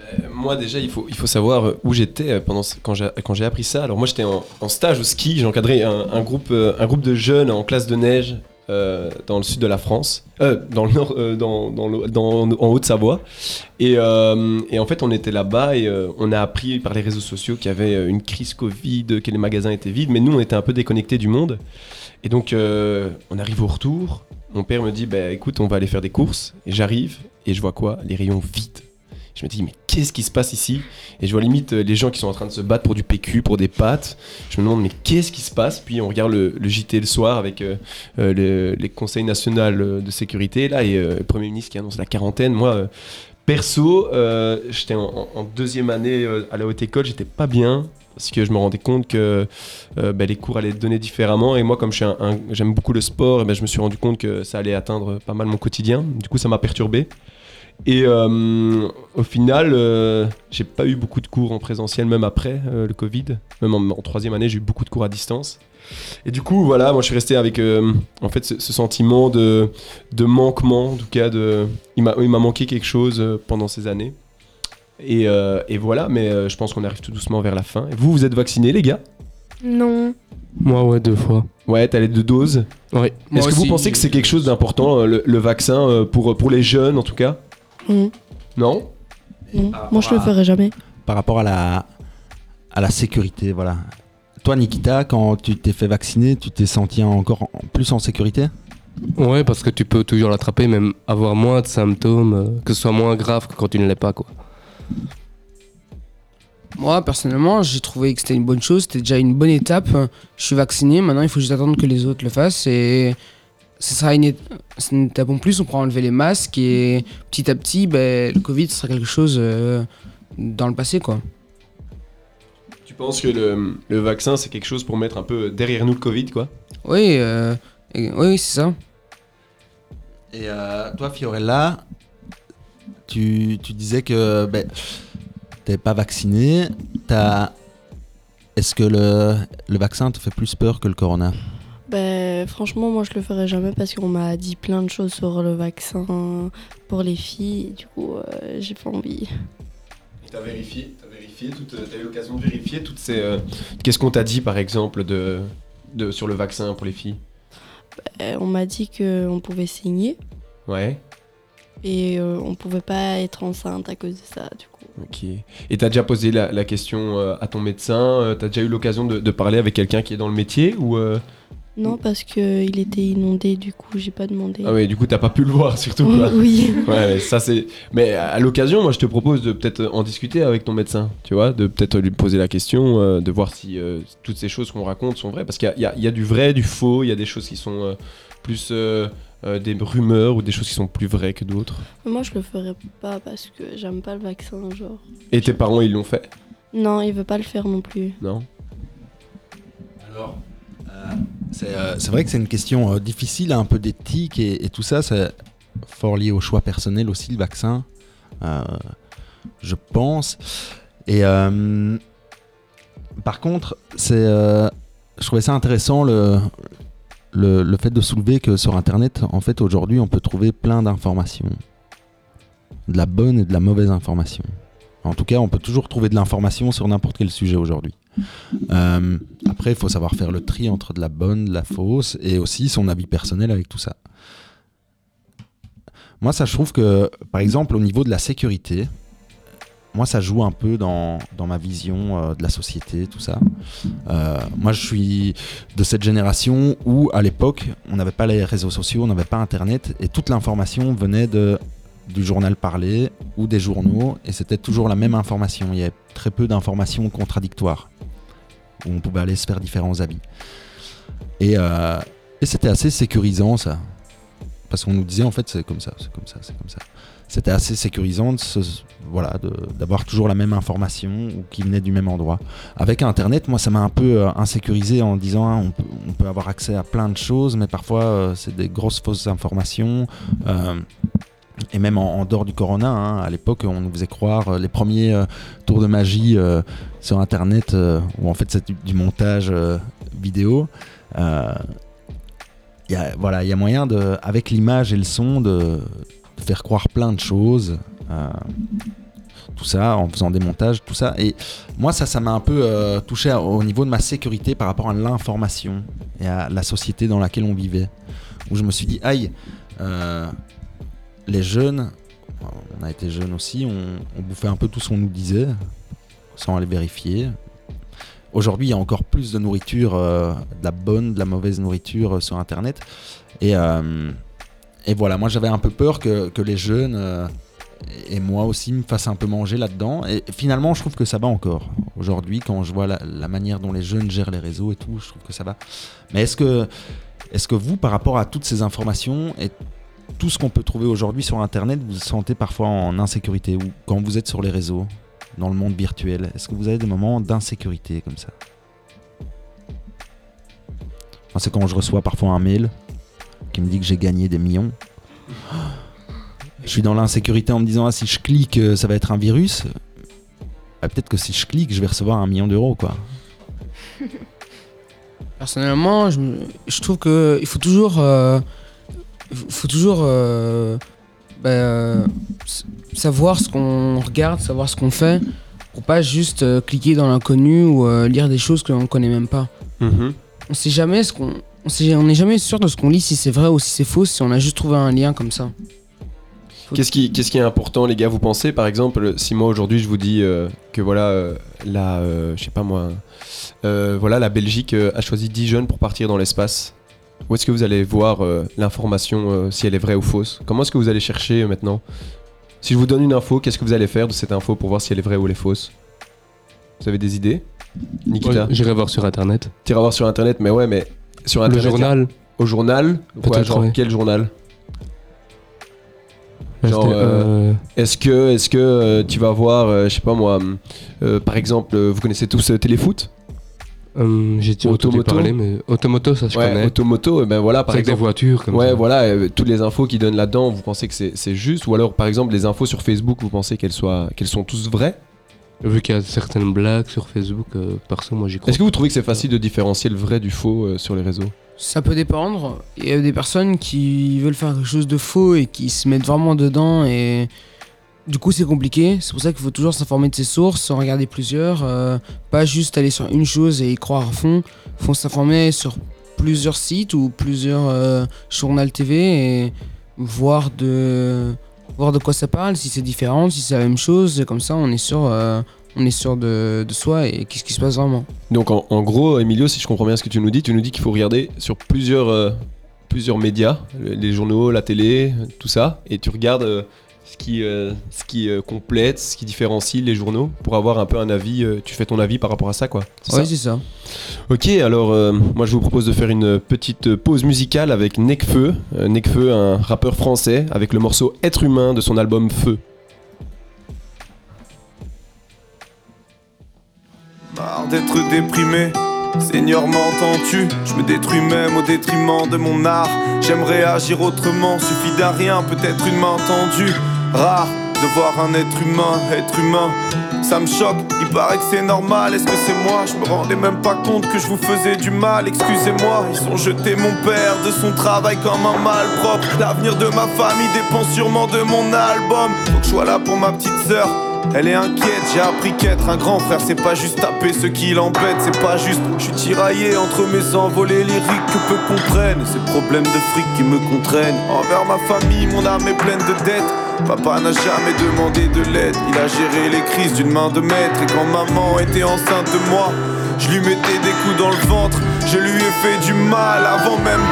Euh, Moi déjà il faut, il faut savoir euh, où j'étais euh, pendant quand j'ai quand j'ai appris ça. Alors moi j'étais en, en stage au ski, j'ai encadré un, un groupe, un groupe de jeunes en classe de neige euh, dans le sud de la France, euh, dans le nord, euh, dans, dans, le- dans- en Haute-Savoie. Et, euh, et en fait on était là-bas et euh, on a appris par les réseaux sociaux qu'il y avait une crise Covid, que les magasins étaient vides, mais nous on était un peu déconnectés du monde. Et donc on arrive au retour, mon père me dit bah écoute on va aller faire des courses et j'arrive et je vois quoi? Les rayons vides. Je me dis, mais qu'est-ce qui se passe ici Et je vois limite euh, les gens qui sont en train de se battre pour du PQ, pour des pâtes. Je me demande, mais qu'est-ce qui se passe Puis on regarde le, JT le soir avec euh, euh, le- les conseils nationaux de sécurité, là, et le Premier ministre qui annonce la quarantaine. Moi, perso, j'étais en, deuxième année à la haute école, j'étais pas bien. Parce que je me rendais compte que ben, les cours allaient être donnés différemment. Et moi, comme j'aime beaucoup le sport, et ben, je me suis rendu compte que ça allait atteindre pas mal mon quotidien. Du coup, ça m'a perturbé. Et euh, au final, euh, j'ai pas eu beaucoup de cours en présentiel, même après euh, le Covid. Même en, en troisième année, j'ai eu beaucoup de cours à distance. Et du coup, voilà, moi je suis resté avec euh, en fait ce, ce sentiment de, de manquement, en tout cas, de, il m'a il m'a manqué quelque chose pendant ces années. Et, euh, et voilà, mais euh, je pense qu'on arrive tout doucement vers la fin. Et vous, vous êtes vaccinés, les gars? Non. Moi, ouais, deux fois. Ouais, t'as les deux doses. Oui. Moi Est-ce que vous pensez que c'est quelque chose d'important, le, le vaccin, pour, pour les jeunes en tout cas? Non, Non par Moi, je le ferai jamais. Par rapport à la, à la sécurité, voilà. Toi, Nikita, quand tu t'es fait vacciner, tu t'es senti encore en- plus en sécurité? Ouais, parce que tu peux toujours l'attraper, même avoir moins de symptômes, euh, que ce soit moins grave que quand tu ne l'es pas, quoi. Moi, personnellement, j'ai trouvé que c'était une bonne chose. C'était déjà une bonne étape. Je suis vacciné. Maintenant, il faut juste attendre que les autres le fassent. Et ce sera une, une étape en plus. On pourra enlever les masques. Et petit à petit, ben, le Covid sera quelque chose euh, dans le passé. quoi. Tu penses que le, le vaccin, c'est quelque chose pour mettre un peu derrière nous le Covid, quoi? Oui, euh, et- oui, oui, c'est ça. Et euh, toi, Fiorella, tu, tu disais que ben, t'es pas vacciné. T'as... Est-ce que le, le vaccin te fait plus peur que le corona? Ben, franchement, moi, je le ferai jamais parce qu'on m'a dit plein de choses sur le vaccin pour les filles. Et du coup, euh, j'ai pas envie. T'as vérifié, t'as vérifié, t'as eu l'occasion de vérifier toutes ces. euh, Qu'est-ce qu'on t'a dit par exemple de, de sur le vaccin pour les filles? Euh, on m'a dit qu'on pouvait saigner Ouais. et euh, on pouvait pas être enceinte à cause de ça, du coup. Ok. Et t'as déjà posé la, la question euh, à ton médecin T'as déjà eu l'occasion de, de parler avec quelqu'un qui est dans le métier ou euh, Non, parce qu'il était inondé, du coup, j'ai pas demandé. Ah ouais, du coup t'as pas pu le voir surtout quoi. <laughs> oui. Ouais, mais ça c'est. Mais à l'occasion, moi je te propose de peut-être en discuter avec ton médecin, tu vois, de peut-être lui poser la question, euh, de voir si euh, toutes ces choses qu'on raconte sont vraies, parce qu'il y a, il y a- il y a du vrai, du faux, il y a des choses qui sont euh, plus euh, euh, des rumeurs ou des choses qui sont plus vraies que d'autres. Moi, je le ferai pas parce que j'aime pas le vaccin, genre. Et tes parents ils l'ont fait? Non, il veut pas le faire non plus. Non? Alors, c'est euh, c'est vrai que c'est une question euh, difficile, un peu d'éthique et, tout ça. C'est fort lié au choix personnel aussi, le vaccin, euh, je pense. Et par contre, je trouvais ça intéressant le, le, le fait de soulever que sur Internet, en fait, aujourd'hui, on peut trouver plein d'informations. De la bonne et de la mauvaise information. En tout cas, on peut toujours trouver de l'information sur n'importe quel sujet aujourd'hui. Euh, après, il faut savoir faire le tri entre de la bonne, de la fausse, et aussi son avis personnel avec tout ça. Moi, ça, je trouve que, par exemple, au niveau de la sécurité, moi, ça joue un peu dans, dans ma vision euh, de la société, tout ça. Euh, moi, je suis de cette génération où, à l'époque, on n'avait pas les réseaux sociaux, on n'avait pas Internet, et toute l'information venait de, du journal parlé ou des journaux, et c'était toujours la même information. Il y avait très peu d'informations contradictoires, où on pouvait aller se faire différents avis. Et, euh, et c'était assez sécurisant, ça. Parce qu'on nous disait, en fait, c'est comme ça, c'est comme ça, c'est comme ça. C'était assez sécurisant voilà, d'avoir toujours la même information ou qui venait du même endroit. Avec Internet, moi, ça m'a un peu euh, insécurisé en disant, hein, on, peut, on peut avoir accès à plein de choses, mais parfois, euh, c'est des grosses fausses informations. Et même en, dehors du corona, hein, à l'époque, on nous faisait croire euh, les premiers euh, tours de magie euh, sur Internet, où en fait c'est du, montage vidéo. Il voilà, il y a moyen, de, avec l'image et le son, de, faire croire plein de choses. tout ça, en faisant des montages, tout ça. Et moi, ça, ça m'a un peu touché au niveau de ma sécurité par rapport à l'information et à la société dans laquelle on vivait. Où je me suis dit, aïe, les jeunes, on a été jeunes aussi, on, bouffait un peu tout ce qu'on nous disait, sans aller vérifier. Aujourd'hui, il y a encore plus de nourriture, euh, de la bonne, de la mauvaise nourriture euh, sur Internet. Et, euh, et voilà, moi j'avais un peu peur que, les jeunes, et moi aussi, me fassent un peu manger là-dedans. Et finalement, je trouve que ça va encore. Aujourd'hui, quand je vois la, la manière dont les jeunes gèrent les réseaux et tout, je trouve que ça va. Mais est-ce que, est-ce que vous, par rapport à toutes ces informations tout ce qu'on peut trouver aujourd'hui sur Internet, vous vous sentez parfois en insécurité ou quand vous êtes sur les réseaux, dans le monde virtuel, est-ce que vous avez des moments d'insécurité comme ça? C'est quand je reçois parfois un mail qui me dit que j'ai gagné des millions. <gasps> Je suis dans l'insécurité en me disant ah, si je clique, euh, ça va être un virus. Ah, Peut-être que si je clique, je vais recevoir un million d'euros quoi. <laughs> Personnellement, je, je trouve que il faut toujours, euh, faut toujours euh, bah, euh, savoir ce qu'on regarde, savoir ce qu'on fait, pour pas juste euh, cliquer dans l'inconnu ou euh, lire des choses que l'on connaît même pas. Mhm. On sait jamais ce qu'on, on n'est jamais sûr de ce qu'on lit si c'est vrai ou si c'est faux, si on a juste trouvé un lien comme ça. Qu'est-ce qui, est important, les gars Vous pensez, par exemple, si moi aujourd'hui je vous dis euh, que voilà, euh, la, euh, je sais pas moi, voilà, la Belgique a choisi 10 jeunes pour partir dans l'espace. Où est-ce que vous allez voir euh, l'information, euh, si elle est vraie ou fausse? Comment est-ce que vous allez chercher euh, maintenant? Si je vous donne une info, qu'est-ce que vous allez faire de cette info pour voir si elle est vraie ou elle est fausse? Vous avez des idées? Nikita? Ouais, J'irai voir sur internet. T'iras voir sur internet, mais ouais, mais sur Le journal. Au journal? Quoi, Peut-être, genre ouais. quel journal? Genre, c'était, euh, euh, Est-ce que, est-ce que euh, tu vas voir, euh, je sais pas moi, euh, par exemple, euh, vous connaissez tous euh, Téléfoot? Euh, J'ai Automoto. parler, mais Automoto, ça je Ouais, connais. Automoto, et ben voilà, par avec des exemple. voitures comme Ouais, ça. voilà, euh, toutes les infos qu'ils donnent là-dedans, vous pensez que c'est c'est juste Ou alors, par exemple, les infos sur Facebook, vous pensez qu'elles soient, qu'elles sont tous vraies? Vu qu'il y a certaines blagues sur Facebook, euh, perso, moi j'y crois. Est-ce que vous trouvez que c'est facile de différencier le vrai du faux euh, sur les réseaux? Ça peut dépendre. Il y a des personnes qui veulent faire quelque chose de faux et qui se mettent vraiment dedans et du coup c'est compliqué. C'est pour ça qu'il faut toujours s'informer de ses sources, en regarder plusieurs, euh, pas juste aller sur une chose et y croire à fond. Il faut s'informer sur plusieurs sites ou plusieurs euh, TV et voir de quoi ça parle, si c'est différent, si c'est la même chose. Comme ça on est sûr, euh, de, soi et qu'est-ce qui se passe vraiment. Donc, en, en gros, Emilio, si je comprends bien ce que tu nous dis, tu nous dis qu'il faut regarder sur plusieurs, euh, plusieurs médias, le- les journaux, la télé, tout ça, et tu regardes ce qui, euh, ce qui euh, complète, ce qui différencie les journaux, pour avoir un peu un avis, euh, tu fais ton avis par rapport à ça, quoi. C'est ça c'est ça. Ok, alors euh, moi je vous propose de faire une petite pause musicale avec Necfeu. Euh, Necfeu, un rappeur français, avec le morceau Être humain de son album Feu. Marre d'être déprimé, Seigneur m'entends-tu? Je me détruis même au détriment de mon art J'aimerais agir autrement, suffit d'un rien, peut-être une main tendue Rare de voir un être humain, être humain. Ça me choque, il paraît que c'est normal, est-ce que c'est moi? Je me rendais même pas compte que je vous faisais du mal, excusez-moi Ils ont jeté mon père de son travail comme un malpropre. L'avenir de ma famille dépend sûrement de mon album. Faut que je sois là pour ma petite sœur. Elle est inquiète, j'ai appris qu'être un grand frère c'est pas juste taper ceux qui l'embêtent, c'est pas juste. Je suis tiraillé entre mes envolées lyriques que peu comprennent, ces problèmes de fric qui me contraignent. Envers ma famille, mon âme est pleine de dettes. Papa n'a jamais demandé de l'aide, il a géré les crises d'une main de maître. Et quand maman était enceinte de moi, je lui mettais des coups dans le ventre, je lui ai fait du mal avant même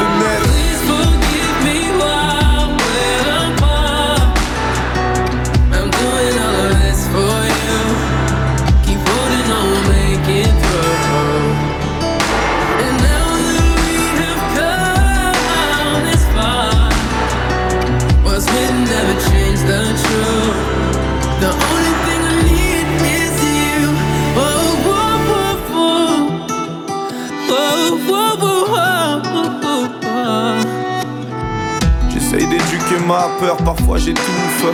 parfois j'étouffe.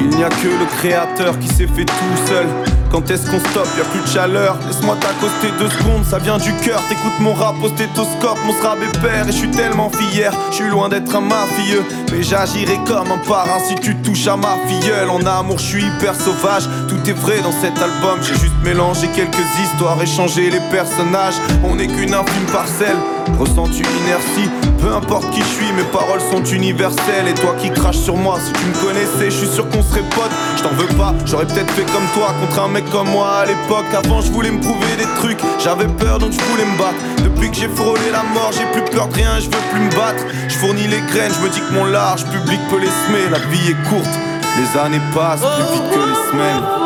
Il n'y a que le créateur qui s'est fait tout seul. Quand est-ce qu'on stoppe, y a plus de chaleur. Laisse-moi t'accoster deux secondes, ça vient du cœur. T'écoutes mon rap au stéthoscope, mon sera père. Et je suis tellement fier, je suis loin d'être un mafieux. Mais j'agirai comme un parrain si tu touches à ma filleule. En amour, je suis hyper sauvage. Tout est vrai dans cet album. J'ai juste mélangé quelques histoires et changé les personnages. On n'est qu'une infime parcelle. Ressens-tu l'inertie Peu importe qui je suis, mes paroles sont universelles. Et toi qui craches sur moi, si tu me connaissais, je suis sûr qu'on serait potes. Je t'en veux pas, j'aurais peut-être fait comme toi contre un mec comme moi à l'époque. Avant, je voulais me prouver des trucs, j'avais peur donc je voulais me battre. Depuis que j'ai frôlé la mort, j'ai plus peur de rien, je veux plus me battre. Je fournis les graines, je me dis que mon large public peut les semer. La vie est courte, les années passent plus vite que les semaines.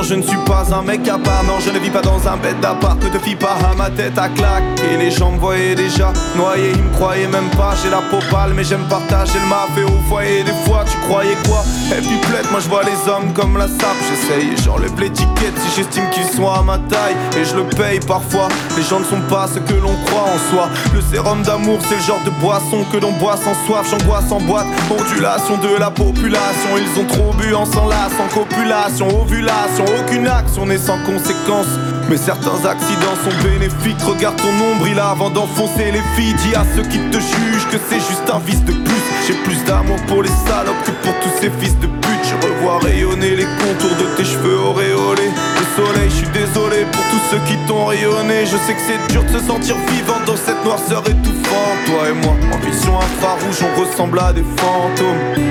Non, je ne suis pas un mec à part. Non, je ne vis pas dans un bête d'appart. Ne te fie pas à ma tête à claque. Et les gens me voyaient déjà noyé, ils me croyaient même pas. J'ai la peau pâle, mais j'aime partager le mafé au foyer. Des fois, tu croyais quoi? Et puis moi je vois les hommes comme la sape. J'essaye, j'enlève l'étiquette si j'estime qu'ils sont à ma taille. Et je le paye parfois. Les gens ne sont pas ce que l'on croit en soi. Le sérum d'amour, c'est le genre de boisson que l'on boit sans soif. J'en bois sans boîte. Ondulation de la population. Ils ont trop bu en s'enlace, en copulation, ovulation. Aucune action n'est sans conséquence. Mais certains accidents sont bénéfiques. Regarde ton nombril avant d'enfoncer les filles. Dis à ceux qui te jugent que c'est juste un vice de plus. J'ai plus d'amour pour les salopes que pour tous ces fils de pute. Je revois rayonner les contours de tes cheveux auréolés. Le soleil, je suis désolé pour tous ceux qui t'ont rayonné. Je sais que c'est dur de se sentir vivant dans cette noirceur étouffante. Toi et moi, en vision infrarouge, on ressemble à des fantômes.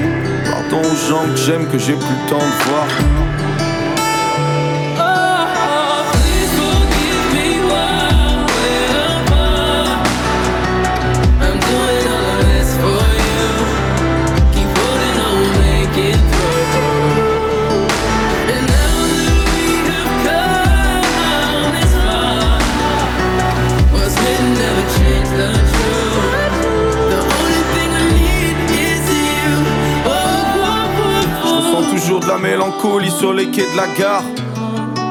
Pardon aux gens que j'aime, que j'ai plus le temps de voir. De la mélancolie sur les quais de la gare.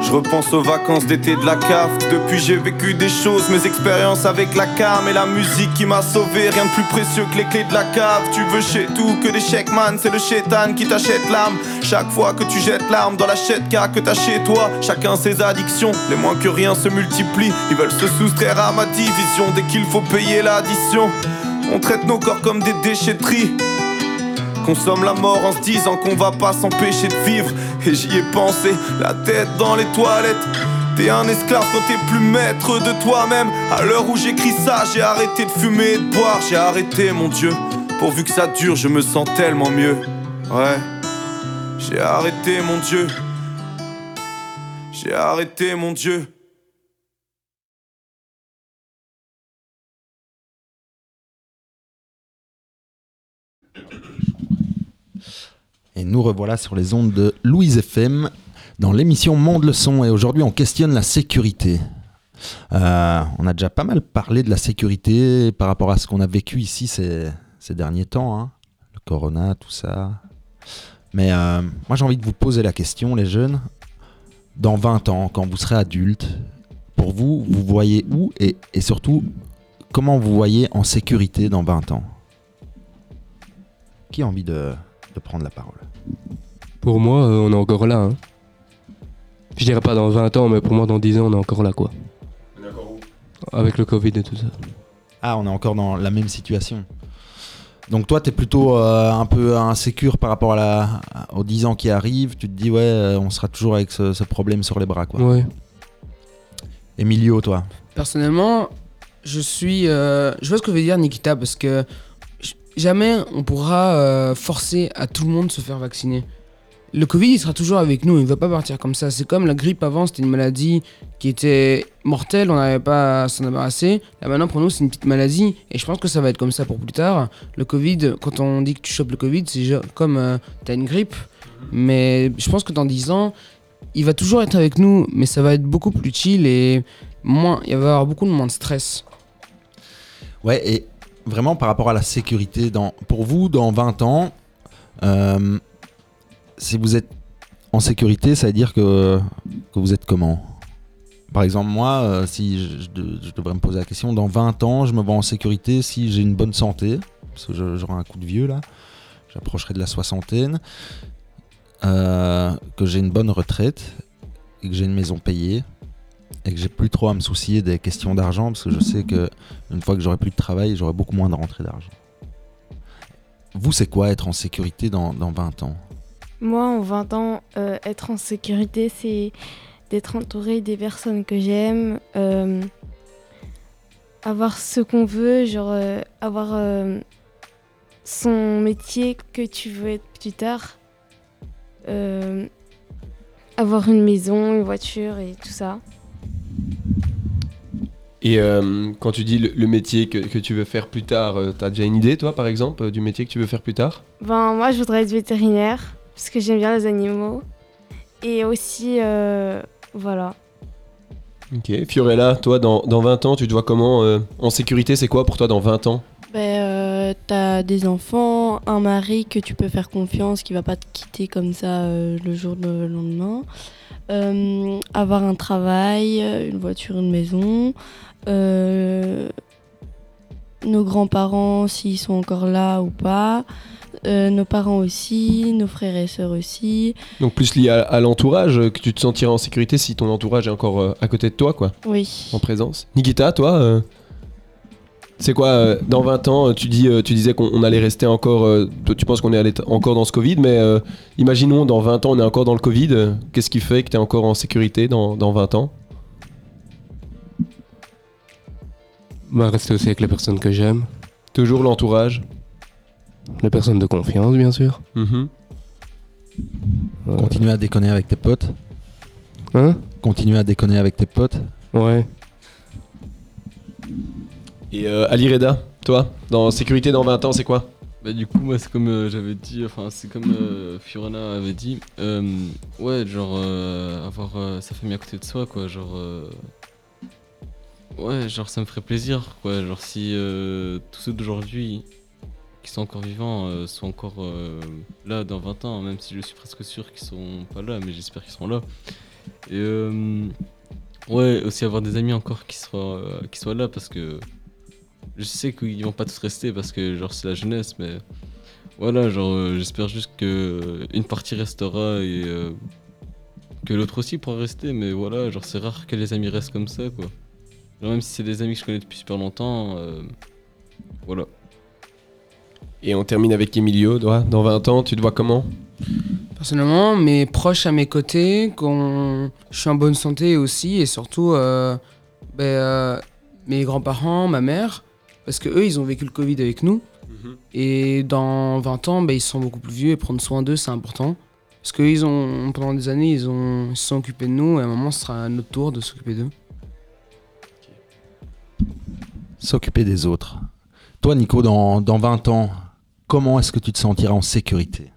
Je repense aux vacances d'été de la cave. Depuis, j'ai vécu des choses, mes expériences avec la cam et la musique qui m'a sauvé. Rien de plus précieux que les clés de la cave. Tu veux chez tout que des chèques, man. C'est le chétan qui t'achète l'âme. Chaque fois que tu jettes l'arme dans la car que t'as chez toi, chacun ses addictions. Les moins que rien se multiplient. Ils veulent se soustraire à ma division dès qu'il faut payer l'addition. On traite nos corps comme des déchetteries. Consomme la mort en se disant qu'on va pas s'empêcher de vivre. Et j'y ai pensé, la tête dans les toilettes. T'es un esclave quand t'es plus maître de toi-même. À l'heure où j'écris ça, j'ai arrêté de fumer et de boire. J'ai arrêté, mon Dieu. Pourvu que ça dure, je me sens tellement mieux. Ouais. J'ai arrêté, mon Dieu. J'ai arrêté, mon Dieu. Et nous revoilà sur les ondes de Louise FM dans l'émission Monde le son. Et aujourd'hui, on questionne la sécurité. Euh, on a déjà pas mal parlé de la sécurité par rapport à ce qu'on a vécu ici ces, derniers temps. hein. Le corona, tout ça. Mais euh, moi, j'ai envie de vous poser la question, les jeunes. Dans 20 ans, quand vous serez adulte, pour vous, vous voyez où et, surtout, comment vous voyez en sécurité dans 20 ans? Qui a envie de prendre la parole? Pour moi, euh, on est encore là. hein. Je dirais pas dans 20 ans, mais pour moi, dans 10 ans, on est encore là, quoi. Avec le Covid et tout ça. Ah, on est encore dans la même situation. Donc toi, tu es plutôt euh, un peu insécure par rapport à la, aux 10 ans qui arrivent. Tu te dis, ouais, euh, on sera toujours avec ce, ce problème sur les bras. Quoi. Ouais. Emilio, toi? Personnellement, je suis. euh, je vois ce que veut dire Nikita parce que jamais on pourra euh, forcer à tout le monde de se faire vacciner. Le Covid, il sera toujours avec nous, il ne va pas partir comme ça. C'est comme la grippe avant, c'était une maladie qui était mortelle, on n'avait pas à s'en débarrasser. Là maintenant, pour nous, c'est une petite maladie et je pense que ça va être comme ça pour plus tard. Le Covid, quand on dit que tu chopes le Covid, c'est comme euh, t'as une grippe, mais je pense que dans 10 ans, il va toujours être avec nous, mais ça va être beaucoup plus chill et moins, il va y avoir beaucoup moins de stress. Ouais, et vraiment par rapport à la sécurité, dans, pour vous, dans 20 ans, euh, si vous êtes en sécurité, ça veut dire que, que vous êtes comment? Par exemple, moi, euh, si je, je de- je devrais me poser la question, dans 20 ans, je me vois en sécurité si j'ai une bonne santé, parce que j'aurai un coup de vieux là, j'approcherai de la soixantaine, euh, que j'ai une bonne retraite et que j'ai une maison payée et que j'ai plus trop à me soucier des questions d'argent parce que je sais que une fois que j'aurai plus de travail, j'aurai beaucoup moins de rentrée d'argent. Vous, c'est quoi être en sécurité dans, dans 20 ans? Moi, en 20 ans, euh, être en sécurité, c'est d'être entouré des personnes que j'aime, euh, avoir ce qu'on veut, genre euh, avoir son métier que tu veux être plus tard, avoir une maison, une voiture et tout ça. Et euh, quand tu dis le, le métier que, que tu veux faire plus tard, euh, t'as déjà une idée, toi, par exemple, euh, du métier que tu veux faire plus tard? Ben, moi, je voudrais être vétérinaire parce que j'aime bien les animaux. Et aussi, voilà. Ok. Fiorella, toi, dans, dans 20 ans, tu te vois comment euh, En sécurité, c'est quoi pour toi dans 20 ans? Ben, euh, t'as des enfants, un mari que tu peux faire confiance, qui va pas te quitter comme ça euh, le jour le lendemain. Euh, avoir un travail, une voiture, une maison. Nos grands-parents, s'ils sont encore là ou pas. Nos parents aussi, nos frères et sœurs aussi. Donc plus lié à, à l'entourage, que tu te sentiras en sécurité si ton entourage est encore à côté de toi, quoi, Oui. en présence. Nikita, toi, c'est quoi euh, dans 20 ans euh, Tu dis, euh, tu disais qu'on on allait rester encore. euh, tu penses qu'on est allé encore dans ce Covid, mais euh, imaginons dans 20 ans on est encore dans le Covid. Qu'est-ce qui fait que tu es encore en sécurité dans, dans 20 ans? Bah, rester aussi avec les personnes que j'aime. Toujours l'entourage? Les personnes de confiance, bien sûr. Mhm. Euh, Continuer à déconner avec tes potes? Hein? Continuer à déconner avec tes potes? Ouais. Et euh, Ali Reda, toi, dans sécurité dans 20 ans, c'est quoi? Bah du coup moi c'est comme euh, j'avais dit, enfin c'est comme euh, Fiorana avait dit, ouais genre avoir sa famille à côté de soi quoi, genre ouais genre ça me ferait plaisir quoi, genre si tous ceux d'aujourd'hui qui sont encore vivants sont encore là dans 20 ans, même si je suis presque sûr qu'ils sont pas là, mais j'espère qu'ils seront là. Et ouais aussi avoir des amis encore qui soient qui soient là parce que je sais qu'ils vont pas tous rester parce que genre c'est la jeunesse mais voilà genre euh, j'espère juste que euh, une partie restera et euh, que l'autre aussi pourra rester mais voilà genre c'est rare que les amis restent comme ça quoi. Genre même si c'est des amis que je connais depuis super longtemps euh, voilà. Et on termine avec Emilio, toi, dans 20 ans, tu te vois comment? Personnellement, mes proches à mes côtés, qu'on je suis en bonne santé aussi, et surtout euh, ben, euh, mes grands-parents, ma mère, parce que eux, ils ont vécu le Covid avec nous. Et dans 20 ans, ben, ils sont beaucoup plus vieux et prendre soin d'eux, c'est important. Parce que ils ont, pendant des années, ils, ont, ils se sont occupés de nous, et à un moment, ce sera à notre tour de s'occuper d'eux. S'occuper des autres. Toi, Nico, dans, dans 20 ans, comment est-ce que tu te sentiras en sécurité?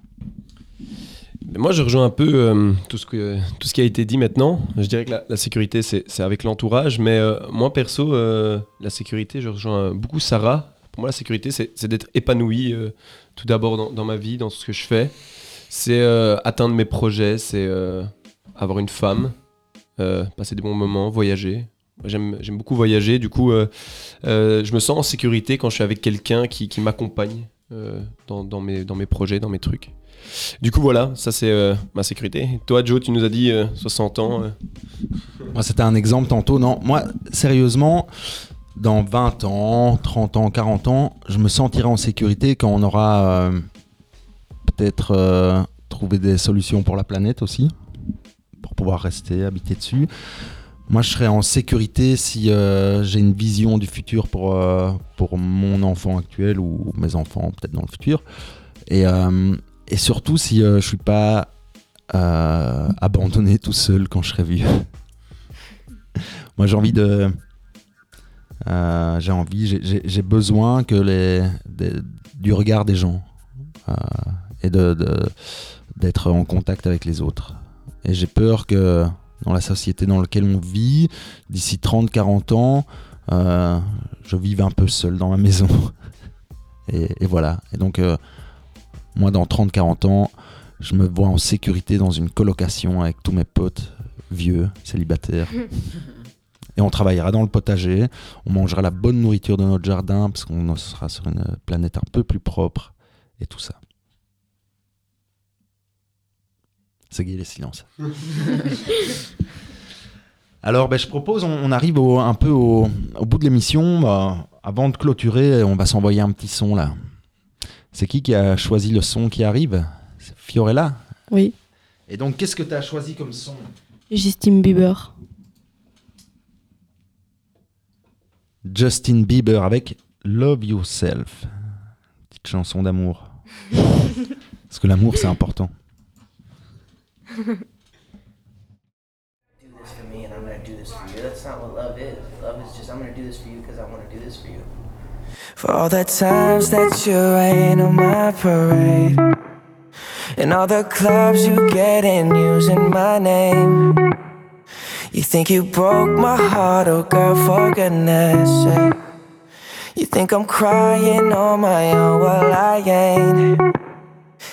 Moi, je rejoins un peu euh, tout, ce qui a été dit maintenant. Je dirais que la, sécurité, c'est avec l'entourage. Mais euh, moi, perso, euh, la sécurité, je rejoins beaucoup Sarah. Pour moi, la sécurité, c'est d'être épanoui tout d'abord dans, ma vie, dans ce que je fais. C'est atteindre mes projets, c'est avoir une femme, passer des bons moments, voyager. J'aime beaucoup voyager. Du coup, je me sens en sécurité quand je suis avec quelqu'un qui, m'accompagne dans, dans mes, dans mes projets, dans mes trucs. Du coup, voilà, ça c'est euh, ma sécurité. Toi, Joe, tu nous as dit euh, 60 ans. euh. Moi, c'était un exemple tantôt. Non, moi, sérieusement, dans 20 ans, 30 ans, 40 ans, je me sentirai en sécurité quand on aura euh, peut-être euh, trouvé des solutions pour la planète aussi, pour pouvoir rester, habiter dessus. Moi, je serai en sécurité si euh, j'ai une vision du futur pour, euh, pour mon enfant actuel ou mes enfants peut-être dans le futur. Et, euh, et surtout si je suis pas abandonné tout seul quand je serai vieux. <laughs> Moi, j'ai envie de. j'ai envie, j'ai- besoin que les, du regard des gens et de de- d'être en contact avec les autres. Et j'ai peur que dans la société dans laquelle on vit, d'ici 30-40 ans, euh, je vive un peu seul dans ma maison. <laughs> Et, et voilà. Et donc, euh, moi, dans 30-40 ans, je me vois en sécurité dans une colocation avec tous mes potes vieux, célibataires. <laughs> Et on travaillera dans le potager, on mangera la bonne nourriture de notre jardin parce qu'on sera sur une planète un peu plus propre et tout ça. C'est gay les silences. <laughs> Alors, ben, je propose, on, on arrive au- un peu au, au bout de l'émission. Avant de clôturer, on va s'envoyer un petit son là. C'est qui qui a choisi le son qui arrive? C'est Fiorella? Oui. Et donc, qu'est-ce que tu as choisi comme son? Justin Bieber. Justin Bieber avec Love Yourself. Petite chanson d'amour. <laughs> Parce que l'amour, c'est important. Do this for me and I'm gonna do this for you. That's not what love is. Love is just I'm gonna do this for you because I wanna do this for you. For all the times that you rain on my parade And all the clubs you get in using my name. You think you broke my heart, oh girl, for goodness sake. You think I'm crying on my own, well, I ain't.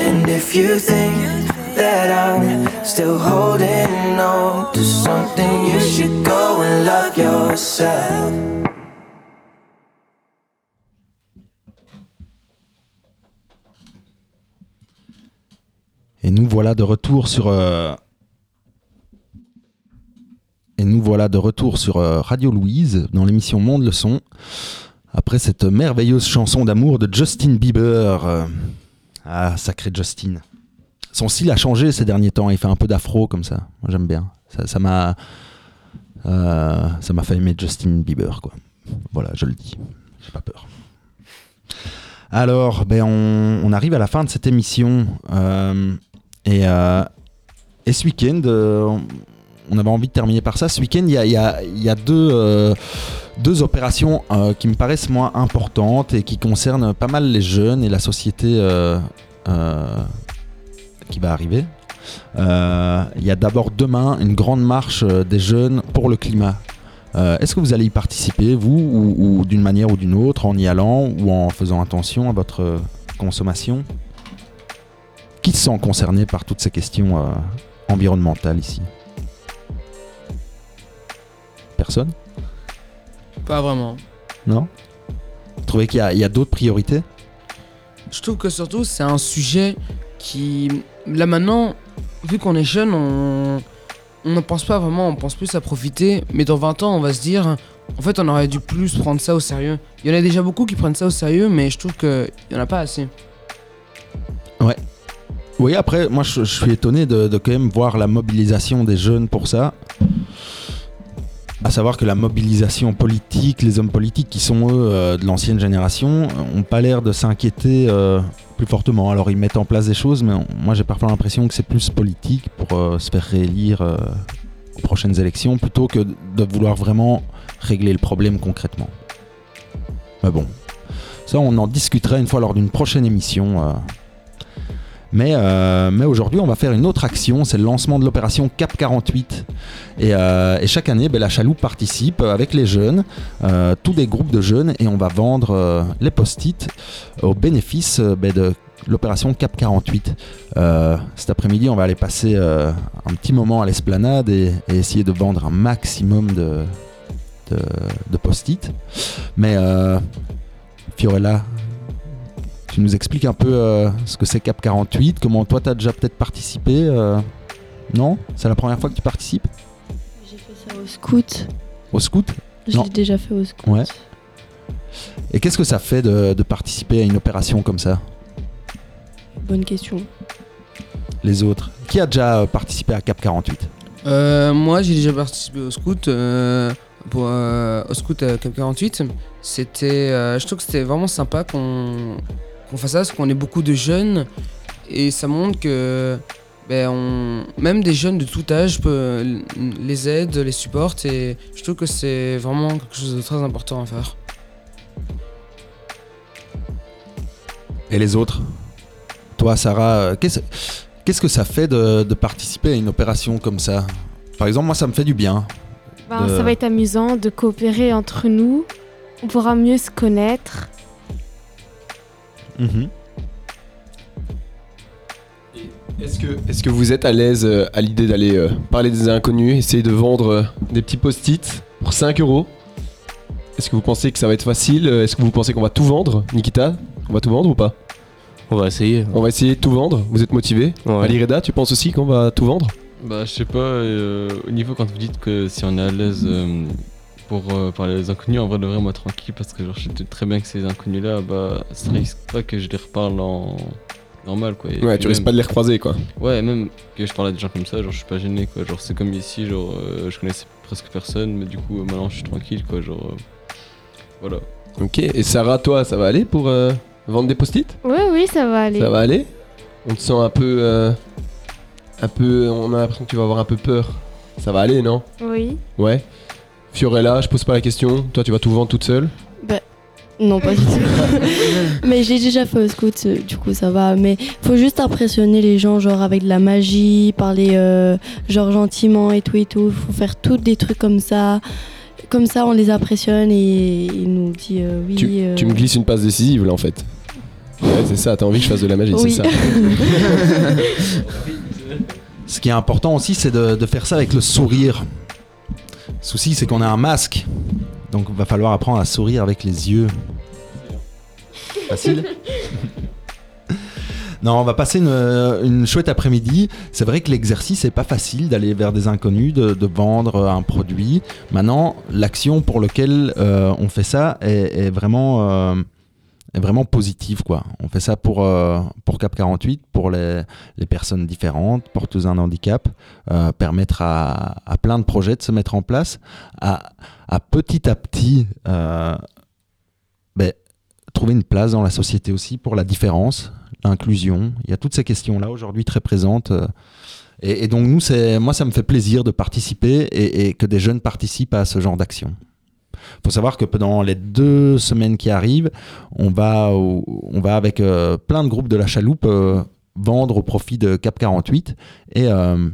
And if you think that I'm still holding on to something, you should go and love yourself. Et nous voilà de retour sur. euh, Et nous voilà de retour sur euh, Radio Louise dans l'émission Monde le son. Après cette merveilleuse chanson d'amour de Justin Bieber. Ah, sacré Justin. Son style a changé ces derniers temps. Il fait un peu d'afro comme ça. Moi, j'aime bien. Ça m'a. euh, ça fait aimer Justin Bieber, quoi. Voilà, je le dis. J'ai pas peur. Alors, ben on, arrive à la fin de cette émission. euh, et, euh, et ce week-end, on- avait envie de terminer par ça. Ce week-end, il y a, deux, euh, deux opérations euh, qui me paraissent moins importantes et qui concernent pas mal les jeunes et la société euh, qui va arriver. Il y a d'abord demain une grande marche des jeunes pour le climat. Est-ce que vous allez y participer, vous, ou, ou d'une manière ou d'une autre, en y allant ou en faisant attention à votre consommation? Qui se sent concerné par toutes ces questions environnementales ici? Personne Pas vraiment. Non? Vous trouvez qu'il y a, d'autres priorités? Je trouve que surtout c'est un sujet qui, là maintenant, vu qu'on est jeune, on on ne pense pas vraiment, on pense plus à profiter. Mais dans 20 ans, on va se dire, en fait, on aurait dû plus prendre ça au sérieux. Il y en a déjà beaucoup qui prennent ça au sérieux, mais je trouve qu'il n'y en a pas assez. Oui, après, moi, je, je suis étonné de, de quand même voir la mobilisation des jeunes pour ça. À savoir que la mobilisation politique, les hommes politiques qui sont eux euh, de l'ancienne génération, ont pas l'air de s'inquiéter euh, plus fortement. Alors ils mettent en place des choses, mais moi j'ai parfois l'impression que c'est plus politique pour euh, se faire réélire euh, aux prochaines élections plutôt que de vouloir vraiment régler le problème concrètement. Mais bon, ça on en discutera une fois lors d'une prochaine émission. Euh. Mais, aujourd'hui, on va faire une autre action, c'est le lancement de l'opération Cap 48. Et, euh, et chaque année, ben, la chaloupe participe avec les jeunes, euh, tous des groupes de jeunes, et on va vendre les post-it au bénéfice ben, de l'opération Cap 48. Euh, cet après-midi, on va aller passer un petit moment à l'esplanade et, essayer de vendre un maximum de, de, post-it. Mais Fiorella, tu nous expliques un peu euh, ce que c'est Cap 48, comment toi tu as déjà peut-être participé euh, Non? C'est la première fois que tu participes? J'ai fait ça au scout. au scout? Je Non. l'ai déjà fait au scout. Ouais. Et qu'est-ce que ça fait de, de participer à une opération comme ça? Bonne question. Les autres Qui a déjà euh, participé à Cap 48 Euh, moi, j'ai déjà participé au scout, euh, pour, euh, au scout à Cap 48. C'était, euh, je trouve que c'était vraiment sympa qu'on qu'on fasse ça, parce qu'on est beaucoup de jeunes et ça montre que ben, on, même des jeunes de tout âge peut, les aident, les supportent et je trouve que c'est vraiment quelque chose de très important à faire. Et les autres? Toi, Sarah, euh, qu'est-ce qu'est-ce que ça fait de, de participer à une opération comme ça? Par exemple, moi, ça me fait du bien. Ben, de- Ça va être amusant de coopérer entre nous. On pourra mieux se connaître. Mhm. Est-ce que, est-ce que vous êtes à l'aise euh, à l'idée d'aller euh, parler des inconnus, essayer de vendre euh, des petits post-it pour 5 euros? Est-ce que vous pensez que ça va être facile Est-ce que vous pensez qu'on va tout vendre? Nikita On va tout vendre ou pas? On va essayer. On va essayer de tout vendre Vous êtes motivé? Ouais. Ali Reda, tu penses aussi qu'on va tout vendre? Bah, je sais pas, euh, au niveau quand vous dites que si on est à l'aise euh, pour euh, parler des inconnus, en vrai, de vrai, moi tranquille, parce que genre, je sais très bien que ces inconnus-là, bah, ça risque pas que je les reparle en normal, quoi. Et Ouais, tu risques pas de les recroiser quoi. Ouais, même que je parle à des gens comme ça, genre, je suis pas gêné, quoi. Genre, c'est comme ici, genre, euh, je connaissais presque personne, mais du coup, euh, maintenant, je suis tranquille, quoi. Genre, euh, voilà. Ok, et Sarah, toi, ça va aller pour euh, vendre des post-it? Oui, oui, ça va aller. Ça va aller? On te sent un peu. euh, un peu. On a l'impression que tu vas avoir un peu peur. Ça va aller, non? Oui. Ouais. Fiorella, je pose pas la question. Toi, tu vas tout vendre toute seule Non, pas du tout. <laughs> mais je l'ai déjà fait au scout, euh, du coup ça va. Mais faut juste impressionner les gens, genre avec de la magie, parler euh, genre gentiment et tout et tout. Faut faire tous des trucs comme ça. Comme ça, on les impressionne et ils nous dit euh, oui. tu, euh, tu me glisses une passe décisive là en fait. Ouais, c'est ça, t'as envie que je fasse de la magie, Oui. c'est ça. <laughs> Ce qui est important aussi, c'est de, de faire ça avec le sourire. Souci, c'est qu'on a un masque. Donc, il va falloir apprendre à sourire avec les yeux. Facile <laughs> Non, on va passer une, une chouette après-midi. C'est vrai que l'exercice n'est pas facile d'aller vers des inconnus, de, de vendre un produit. Maintenant, l'action pour laquelle euh, on fait ça est, est vraiment, euh, est vraiment positive. Quoi. On fait ça pour, euh, pour Cap 48, pour les, les personnes différentes, porteuses d'un handicap, euh, permettre à, à plein de projets de se mettre en place, à, à petit à petit euh, ben, trouver une place dans la société aussi pour la différence, l'inclusion. Il y a toutes ces questions-là aujourd'hui très présentes. et, donc nous, moi, ça me fait plaisir de participer et que des jeunes participent à ce genre d'action. Il faut savoir que pendant les deux semaines qui arrivent, on va, on va avec euh, plein de groupes de la chaloupe euh, vendre au profit de Cap 48. Et euh,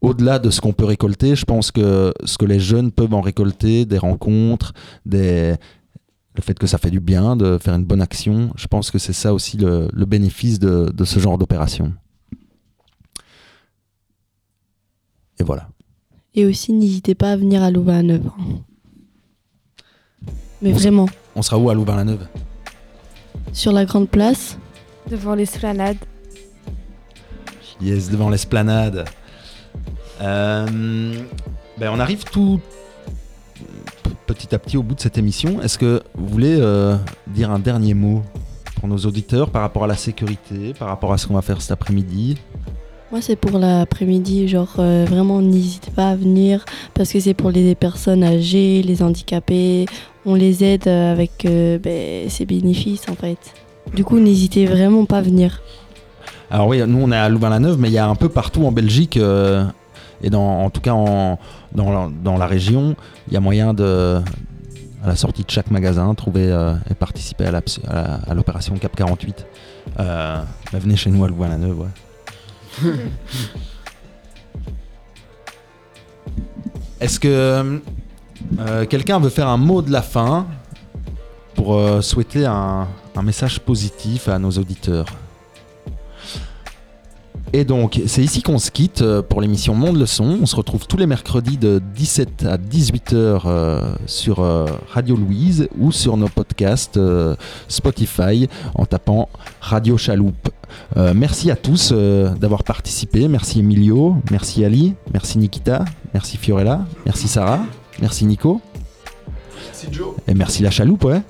au-delà de ce qu'on peut récolter, je pense que ce que les jeunes peuvent en récolter, des rencontres, des... le fait que ça fait du bien de faire une bonne action, je pense que c'est ça aussi le, bénéfice de, ce genre d'opération. Et voilà. Et aussi, n'hésitez pas à venir à Louvain à 9 ans. Mais vraiment, On sera où à Louvain-la-Neuve? Sur la grande place, Devant l'esplanade. Yes, devant l'esplanade. Euh, ben, on arrive tout petit à petit au bout de cette émission. Est-ce que vous voulez euh, dire un dernier mot pour nos auditeurs par rapport à la sécurité, par rapport à ce qu'on va faire cet après-midi? Moi c'est pour l'après-midi, genre euh, vraiment n'hésitez pas à venir parce que c'est pour les personnes âgées, les handicapés, on les aide euh, avec euh, ben, ces bénéfices en fait. Du coup n'hésitez vraiment pas à venir. Alors oui, nous on est à Louvain-la-Neuve, mais il y a un peu partout en Belgique, euh, et dans, en tout cas en, dans, la, dans la région, il y a moyen de, à la sortie de chaque magasin, trouver et participer à l'opération Cap 48. Euh, bah, venez chez nous à Louvain-la-Neuve. <laughs> Est-ce que euh, quelqu'un veut faire un mot de la fin pour euh, souhaiter un message positif à nos auditeurs? Et donc, c'est ici qu'on se quitte euh, pour l'émission Monde le Son. On se retrouve tous les mercredis de 17 à 18h euh, sur euh, Radio Louise ou sur nos podcasts Spotify en tapant Radio Chaloupe. Merci à tous d'avoir participé. Merci Emilio, merci Ali, merci Nikita, merci Fiorella, merci Sarah, merci Nico. Et merci la chaloupe, ouais.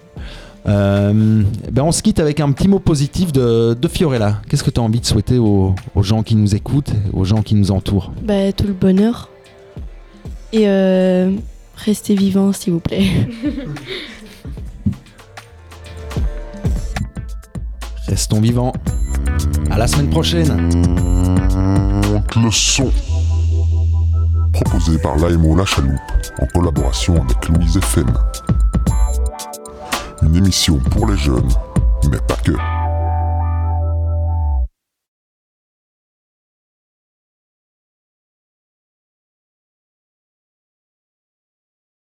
Euh, ben on se quitte avec un petit mot positif de, de Fiorella. Qu'est-ce que tu as envie de souhaiter aux, aux gens qui nous écoutent, aux gens qui nous entourent? Ben, tout le bonheur. Et euh, restez vivants s'il vous plaît. <laughs> Restons vivants. À la semaine prochaine. Le son. Proposé par l'AMO La Chaloupe en collaboration avec Louise FM. Une émission pour les jeunes, mais pas que.